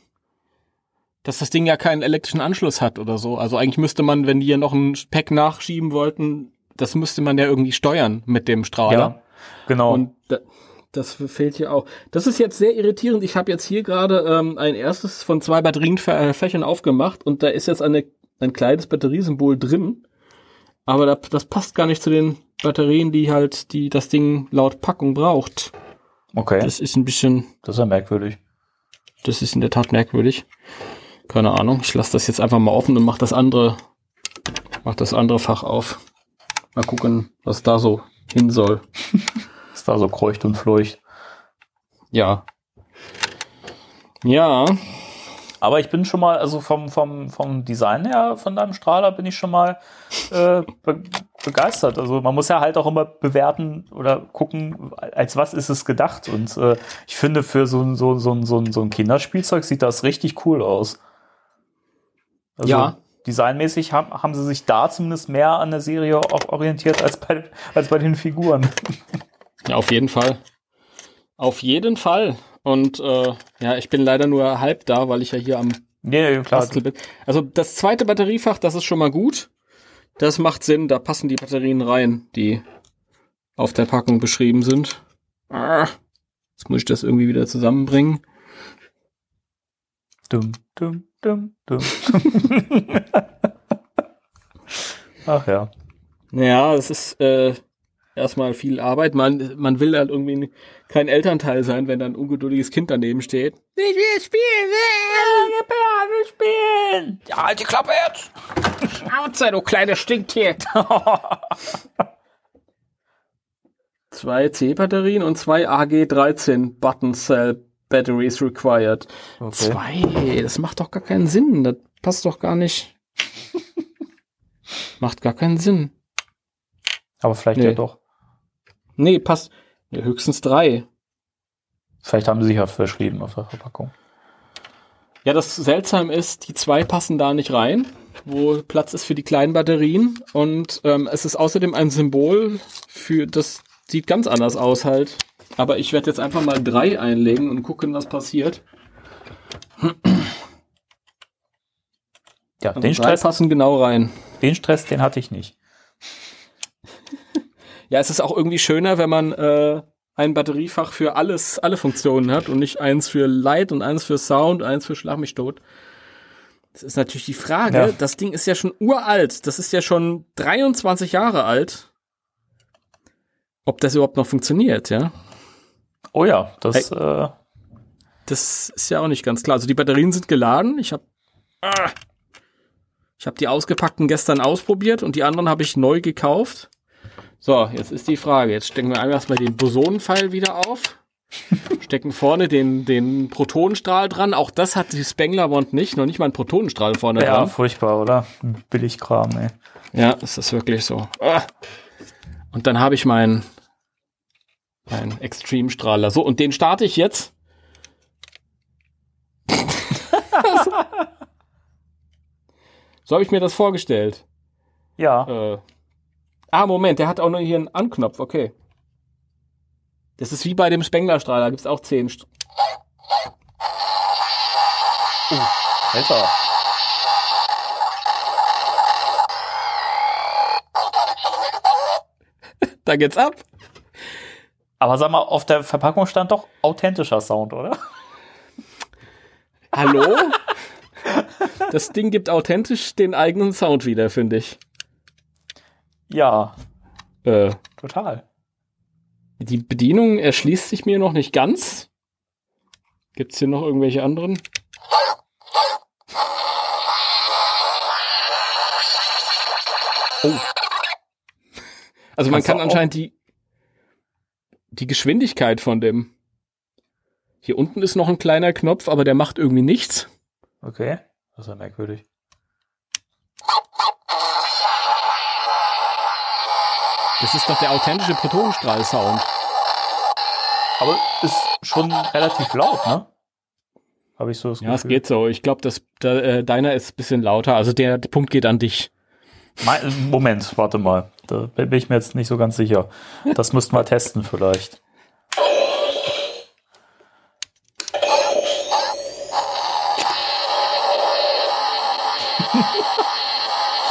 dass das Ding ja keinen elektrischen Anschluss hat oder so. Also eigentlich müsste man, wenn die hier noch ein Pack nachschieben wollten, das müsste man ja irgendwie steuern mit dem Strahler. genau. Und da, das fehlt hier auch. Das ist jetzt sehr irritierend. Ich habe jetzt hier gerade ähm, ein erstes von zwei Batterienfächern aufgemacht und da ist jetzt eine, ein kleines Batteriesymbol drin. Aber da, das passt gar nicht zu den Batterien, die halt die das Ding laut Packung braucht. okay, das, Das ist ein bisschen ist ja merkwürdig. das ist in der Tat merkwürdig. Keine Ahnung. Ich lasse das jetzt einfach mal offen und mach das andere, mach das andere Fach auf. Mal gucken, was da so hin soll. Ist da so kreucht und fleucht. Ja. Ja. Aber ich bin schon mal, also vom, vom, vom Design her von deinem Strahler bin ich schon mal äh, be begeistert. Also man muss ja halt auch immer bewerten oder gucken, als was ist es gedacht. Und äh, ich finde, für so, ein- so, so, so, so ein Kinderspielzeug sieht das richtig cool aus. Also Ja. designmäßig haben, haben sie sich da zumindest mehr an der Serie auch orientiert als bei, als bei den Figuren. Ja, auf jeden Fall. Auf jeden Fall. Und äh, ja, ich bin leider nur halb da, weil ich ja hier am Nee, klar. Bin. Also das zweite Batteriefach, das ist schon mal gut. Das macht Sinn, da passen die Batterien rein, die auf der Packung beschrieben sind. Ah, jetzt muss ich das irgendwie wieder zusammenbringen. Dum, dum, dum, dum. Ach ja. Ja, es ist äh, erstmal viel Arbeit. Man, man will halt irgendwie kein Elternteil sein, wenn da ein ungeduldiges Kind daneben steht. Ich will spielen! Ja, wir spielen! Ja, halt die Klappe jetzt! Schnauze, du kleine Stinktier! zwei C-Batterien und zwei AG13 Button Cell Batteries required. Okay. Zwei, das macht doch gar keinen Sinn. Das passt doch gar nicht. macht gar keinen Sinn. Aber vielleicht Nee. ja doch. Nee, passt. Nee, höchstens drei. Vielleicht haben sie sich ja verschrieben auf der Verpackung. Ja, das seltsam ist, die zwei passen da nicht rein, wo Platz ist für die kleinen Batterien. Und ähm, es ist außerdem ein Symbol für, das sieht ganz anders aus halt. Aber ich werde jetzt einfach mal drei einlegen und gucken, was passiert. Ja, Also den drei Stress, passen genau rein. den Stress, den hatte ich nicht. Ja, es ist auch irgendwie schöner, wenn man äh, ein Batteriefach für alles, alle Funktionen hat und nicht eins für Light und eins für Sound, eins für Schlag mich tot. Das ist natürlich die Frage. Ja. Das Ding ist ja schon uralt. Das ist ja schon 23 Jahre alt. Ob das überhaupt noch funktioniert, ja? Oh ja, das, äh, Das ist ja auch nicht ganz klar. Also die Batterien sind geladen. Ich habe ich habe die ausgepackten gestern ausprobiert und die anderen habe ich neu gekauft. So, jetzt ist die Frage. Jetzt stecken wir einmal erstmal den Bosonenpfeil wieder auf. stecken vorne den, den Protonenstrahl dran. Auch das hat die Spengler Wand nicht. Noch nicht mal einen Protonenstrahl vorne ja, dran. furchtbar, oder? Billigkram, ey. Ja, das ist wirklich so. Ah. Und dann habe ich meinen mein Extreme-Strahler. So, und den starte ich jetzt. so habe ich mir das vorgestellt. Ja, Äh. Ah, Moment, der hat auch noch hier einen Anknopf, okay. Das ist wie bei dem Spengler-Strahler, da gibt es auch zehn. St Alter. da geht's ab. Aber sag mal, auf der Verpackung stand doch authentischer Sound, oder? Hallo? das Ding gibt authentisch den eigenen Sound wieder, finde ich. Ja, Äh, total. Die Bedienung erschließt sich mir noch nicht ganz. Gibt's hier noch irgendwelche anderen? Oh. Also man Kannst kann anscheinend die, die Geschwindigkeit von dem. Hier unten ist noch ein kleiner Knopf, aber der macht irgendwie nichts. Okay. Das ist ja merkwürdig. Das ist doch der authentische Protonenstrahl-Sound. Aber ist schon relativ laut, ne? Habe ich so das Ja, es Gefühl. geht so. Ich glaube, dass da, äh, deiner ist ein bisschen lauter. Also der, Punkt geht an dich. Moment, warte mal. Da bin ich mir jetzt nicht so ganz sicher. Das müssten wir testen vielleicht.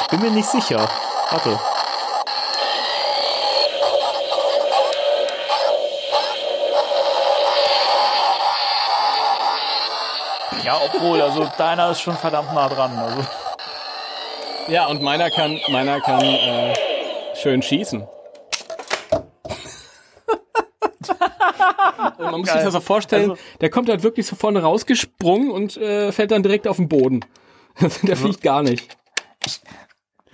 Ich bin mir nicht sicher. Warte. Ja, obwohl, also deiner ist schon verdammt nah dran. Also. Ja, und meiner kann, meiner kann äh, schön schießen. und man muss sich Geil. das so vorstellen, Also- der kommt halt wirklich so vorne rausgesprungen und äh, fällt dann direkt auf den Boden. der fliegt gar nicht.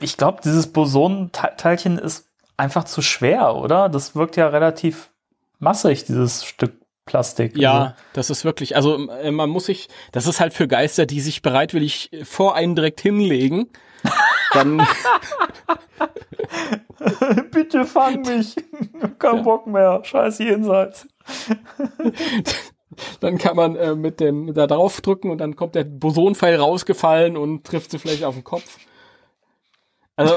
Ich glaube, dieses Bosonenteilchen ist einfach zu schwer, oder? Das wirkt ja relativ massig, dieses Stück Plastik. Ja, das ist wirklich, also äh, man muss sich, das ist halt für Geister, die sich bereitwillig vor einen direkt hinlegen. Dann, Also, Bitte fang mich. Kein Bock mehr. Scheiß jenseits. dann kann man äh, mit dem da drauf drücken und dann kommt der Bosonpfeil rausgefallen und trifft sie vielleicht auf den Kopf. Also,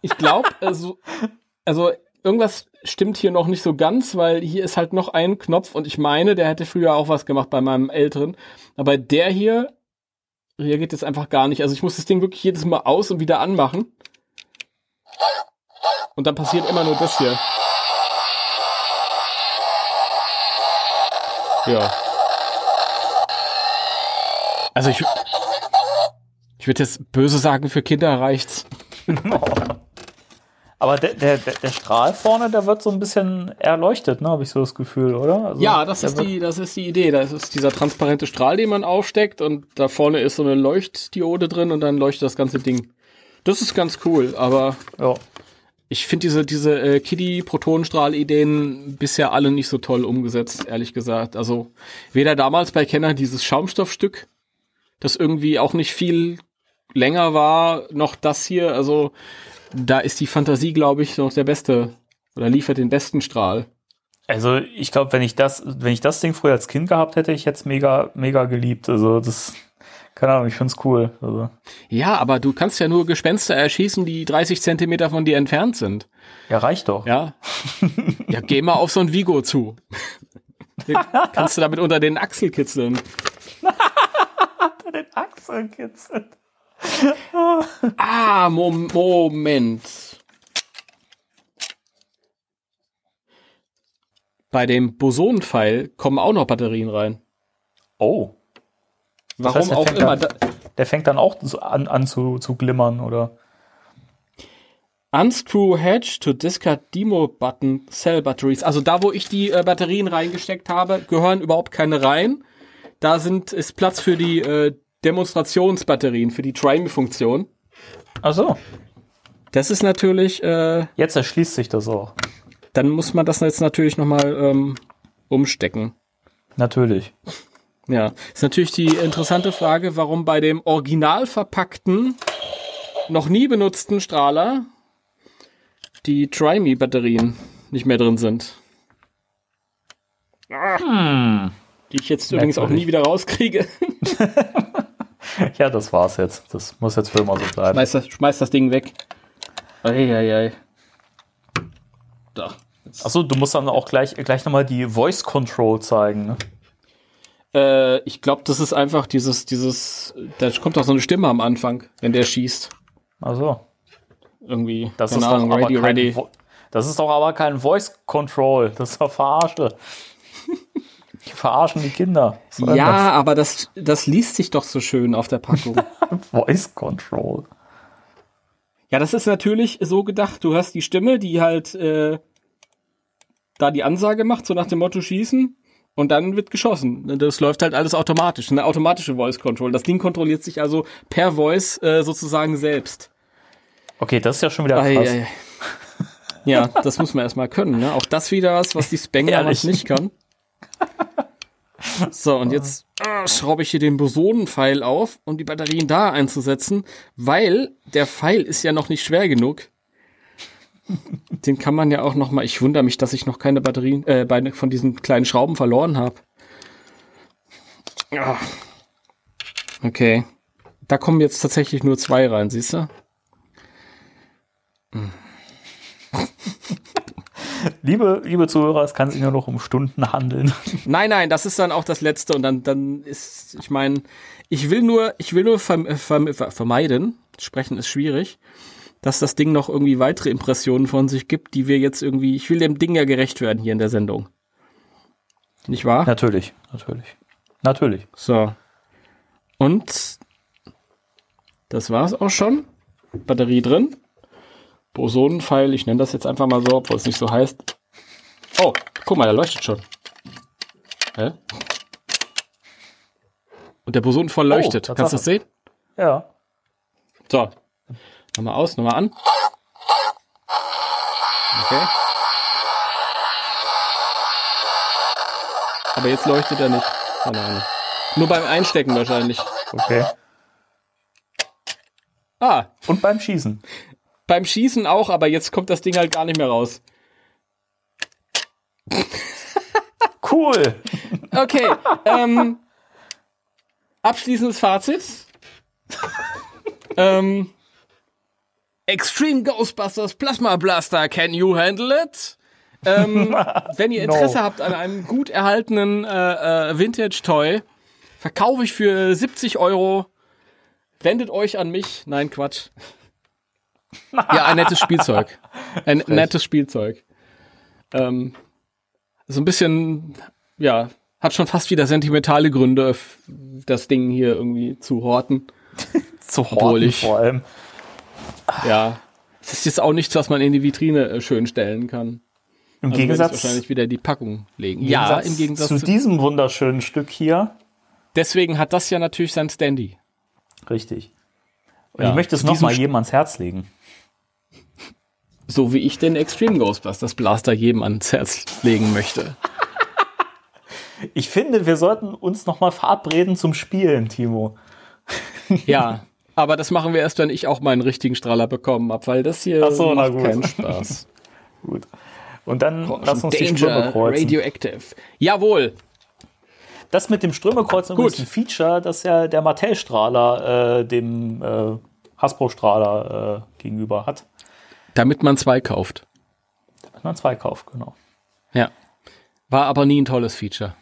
ich glaube, also, also irgendwas stimmt hier noch nicht so ganz, weil hier ist halt noch ein Knopf und ich meine, der hätte früher auch was gemacht bei meinem Älteren. Aber der hier reagiert jetzt einfach gar nicht. Also ich muss das Ding wirklich jedes Mal aus und wieder anmachen. Und dann passiert immer nur das hier. Ja. Also ich, ich würde jetzt böse sagen, für Kinder reicht's. Aber der, der, der, Strahl vorne, der wird so ein bisschen erleuchtet, ne? Habe ich so das Gefühl, oder? Also, Ja, das ist die, das ist die Idee. Das ist dieser transparente Strahl, den man aufsteckt und da vorne ist so eine Leuchtdiode drin und dann leuchtet das ganze Ding. Das ist ganz cool, aber Ja. ich finde diese, diese äh, Kiddie-Protonenstrahl-Ideen bisher alle nicht so toll umgesetzt, ehrlich gesagt. Also weder damals bei Kenner dieses Schaumstoffstück, das irgendwie auch nicht viel länger war, noch das hier. Also da ist die Fantasie, glaube ich, noch der beste oder liefert den besten Strahl. Also ich glaube, wenn ich das, wenn ich das Ding früher als Kind gehabt hätte, ich jetzt mega, mega geliebt. Also das, keine Ahnung, ich find's cool. Also, Ja, aber du kannst ja nur Gespenster erschießen, die 30 Zentimeter von dir entfernt sind. ja, reicht doch. Ja. ja, geh mal auf so ein Vigo zu. Den kannst du damit unter den Achsel kitzeln. kitzelt. Ah, Mom Moment. Bei dem Boson-Pfeil kommen auch noch Batterien rein. Oh. Das Warum heißt, der auch immer. Dann, der fängt dann auch an, an zu, zu glimmern, oder? Unscrew Hedge to discard Demo Button Cell Batteries. Also da, wo ich die äh, Batterien reingesteckt habe, gehören überhaupt keine rein. Da sind, ist Platz für die äh, Demonstrationsbatterien, für die Try-Me-Funktion. Ach so. Das ist natürlich, äh, Jetzt erschließt sich das auch. dann muss man das jetzt natürlich nochmal ähm, umstecken. Natürlich. Ja, ist natürlich die interessante Frage, warum bei dem original verpackten, noch nie benutzten Strahler die Try-Me-Batterien nicht mehr drin sind. Hm. Die ich jetzt übrigens auch Merkwürdig. nie wieder rauskriege. Ja, das war's jetzt. Das muss jetzt für immer so bleiben. Schmeiß das, schmeiß das Ding weg. Eieiei. Da. Achso, du musst dann auch gleich, gleich nochmal die Voice Control zeigen. Ne? Äh, ich glaube, das ist einfach dieses, dieses, da kommt auch so eine Stimme am Anfang, wenn der schießt. Achso. Irgendwie. Das ist Ahnung, doch aber ready, kein ready. Das ist doch aber kein Voice Control. Das ist doch Verarsche. Die verarschen die Kinder. Ja, aber das, das liest sich doch so schön auf der Packung. das? Voice Control. Ja, das ist natürlich so gedacht. Du hast die Stimme, die halt äh, da die Ansage macht, so nach dem Motto schießen. Und dann wird geschossen. Das läuft halt alles automatisch. Eine automatische Voice Control. Das Ding kontrolliert sich also per Voice äh, sozusagen selbst. Okay, das ist ja schon wieder Ei, krass. ei. Ja, das muss man erstmal können. Ne? Auch das wieder was, was die Spengler nicht kann. So, und jetzt äh, schraube ich hier den Bosonen-Pfeil auf, um die Batterien da einzusetzen, weil der Pfeil ist ja noch nicht schwer genug. Den kann man ja auch noch mal. Ich wundere mich, dass ich noch keine Batterien äh, bei, von diesen kleinen Schrauben verloren habe. Ja. Okay. Da kommen jetzt tatsächlich nur zwei rein, siehst du? Liebe, liebe Zuhörer, es kann sich nur noch um Stunden handeln. Nein, nein, das ist dann auch das Letzte und dann, dann ist, ich meine, ich will nur, ich will nur verm verm ver vermeiden, sprechen ist schwierig, dass das Ding noch irgendwie weitere Impressionen von sich gibt, die wir jetzt irgendwie, ich will dem Ding ja gerecht werden hier in der Sendung. Nicht wahr? Natürlich, natürlich. Natürlich. So. Und das war's auch schon. Batterie drin. Bosonenpfeil, ich nenne das jetzt einfach mal so, obwohl es nicht so heißt. Oh, guck mal, der leuchtet schon. Hä? Und der Bosonenpfeil leuchtet. Tatsache. Kannst du das sehen? Ja. So. Nochmal aus, nochmal an. Okay. Aber jetzt leuchtet er nicht. Keine Ahnung. Nur beim Einstecken wahrscheinlich. Okay. Ah, Und beim Schießen. Beim Schießen auch, aber jetzt kommt das Ding halt gar nicht mehr raus. Cool. Okay. ähm, abschließendes Fazit. ähm, Extreme Ghostbusters Plasma Blaster, can you handle it? Ähm, wenn ihr Interesse No. habt an einem gut erhaltenen äh, äh, Vintage-Toy, verkaufe ich für 70 Euro. Wendet euch an mich. Nein, Quatsch. Ja, ein nettes Spielzeug. Ein nettes Spielzeug. Ähm, so ein bisschen, ja, hat schon fast wieder sentimentale Gründe, das Ding hier irgendwie zu horten. Zu horten ich- vor allem. Ja. Es ist jetzt auch nichts, was man in die Vitrine äh, schön stellen kann. Im Also Gegensatz, wahrscheinlich wieder die Packung legen. im ja, im Gegensatz zu zu, diesem wunderschönen Stück hier. Deswegen hat das ja natürlich sein Standy. Richtig. Und Ja, ich möchte es zu noch diesem mal St- jedem ans Herz legen. So wie ich den Extreme Ghostbusters Blaster jedem ans Herz legen möchte. Ich finde, wir sollten uns noch mal verabreden zum Spielen, Timo. Ja, aber das machen wir erst, wenn ich auch meinen richtigen Strahler bekommen habe, weil das hier so, macht keinen Spaß. Gut. Und dann lass uns die Ströme Danger, kreuzen. Radioactive. Jawohl. Das mit dem Strömekreuzen Gut. ist ein Feature, das ja der Mattel-Strahler äh, dem äh, Hasbro-Strahler äh, gegenüber hat. Damit man zwei kauft. Wenn man zwei kauft, genau. Ja. War aber nie ein tolles Feature.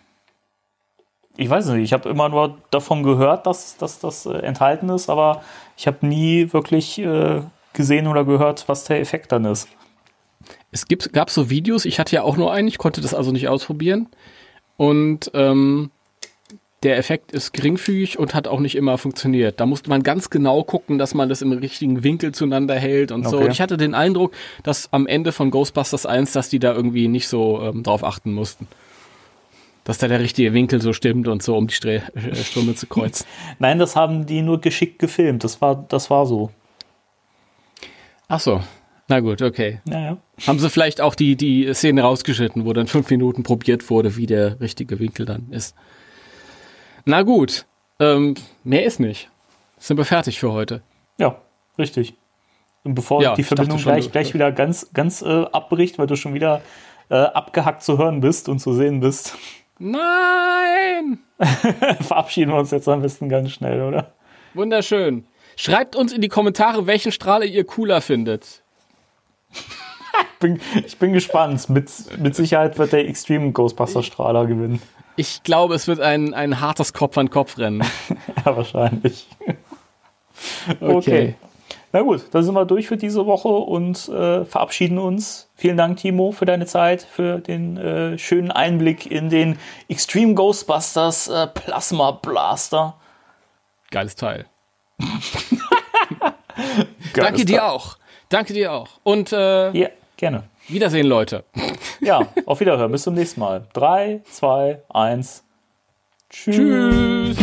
ich weiß nicht, ich habe immer nur davon gehört, dass, dass das äh, enthalten ist, aber ich habe nie wirklich äh, gesehen oder gehört, was der Effekt dann ist. Es gibt, gab so Videos, ich hatte ja auch nur einen, ich konnte das also nicht ausprobieren. Und ähm, der Effekt ist geringfügig und hat auch nicht immer funktioniert. Da musste man ganz genau gucken, dass man das im richtigen Winkel zueinander hält und so. Okay. Und ich hatte den Eindruck, dass am Ende von Ghostbusters 1, dass die da irgendwie nicht so ähm, drauf achten mussten. Dass da der richtige Winkel so stimmt und so, um die Stre äh, zu kreuzen. Nein, das haben die nur geschickt gefilmt. Das war, das war so. Ach so. Na gut, okay. Naja. Haben sie vielleicht auch die, die Szene rausgeschnitten, wo dann fünf Minuten probiert wurde, wie der richtige Winkel dann ist. Na gut, ähm, mehr ist nicht. Sind wir fertig für heute. Ja, richtig. Und bevor Ja, die Verbindung schon, gleich, gleich wieder ganz, ganz äh, abbricht, weil du schon wieder äh, abgehackt zu hören bist und zu sehen bist, Nein! verabschieden wir uns jetzt am besten ganz schnell, oder? Wunderschön. Schreibt uns in die Kommentare, welchen Strahler ihr cooler findet. Bin, ich bin gespannt. Mit, mit Sicherheit wird der Extreme Ghostbuster Strahler gewinnen. Ich glaube, es wird ein, ein hartes Kopf-an-Kopf-Rennen. Ja, wahrscheinlich. Okay. Na gut, dann sind wir durch für diese Woche und äh, verabschieden uns. Vielen Dank, Timo, für deine Zeit, für den äh, schönen Einblick in den Extreme Ghostbusters äh, Plasma Blaster. Geiles Teil. Geiles Danke dir Teil. auch. Danke dir auch. Und äh, Ja, gerne. Wiedersehen, Leute. Ja, auf Wiederhören. Bis zum nächsten Mal. 3, 2, 1. Tschüss. Tschüss.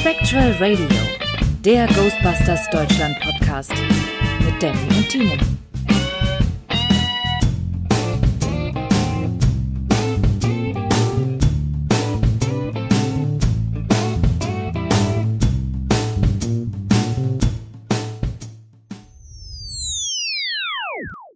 Spectral Radio, der Ghostbusters Deutschland Podcast mit Danny und Timo.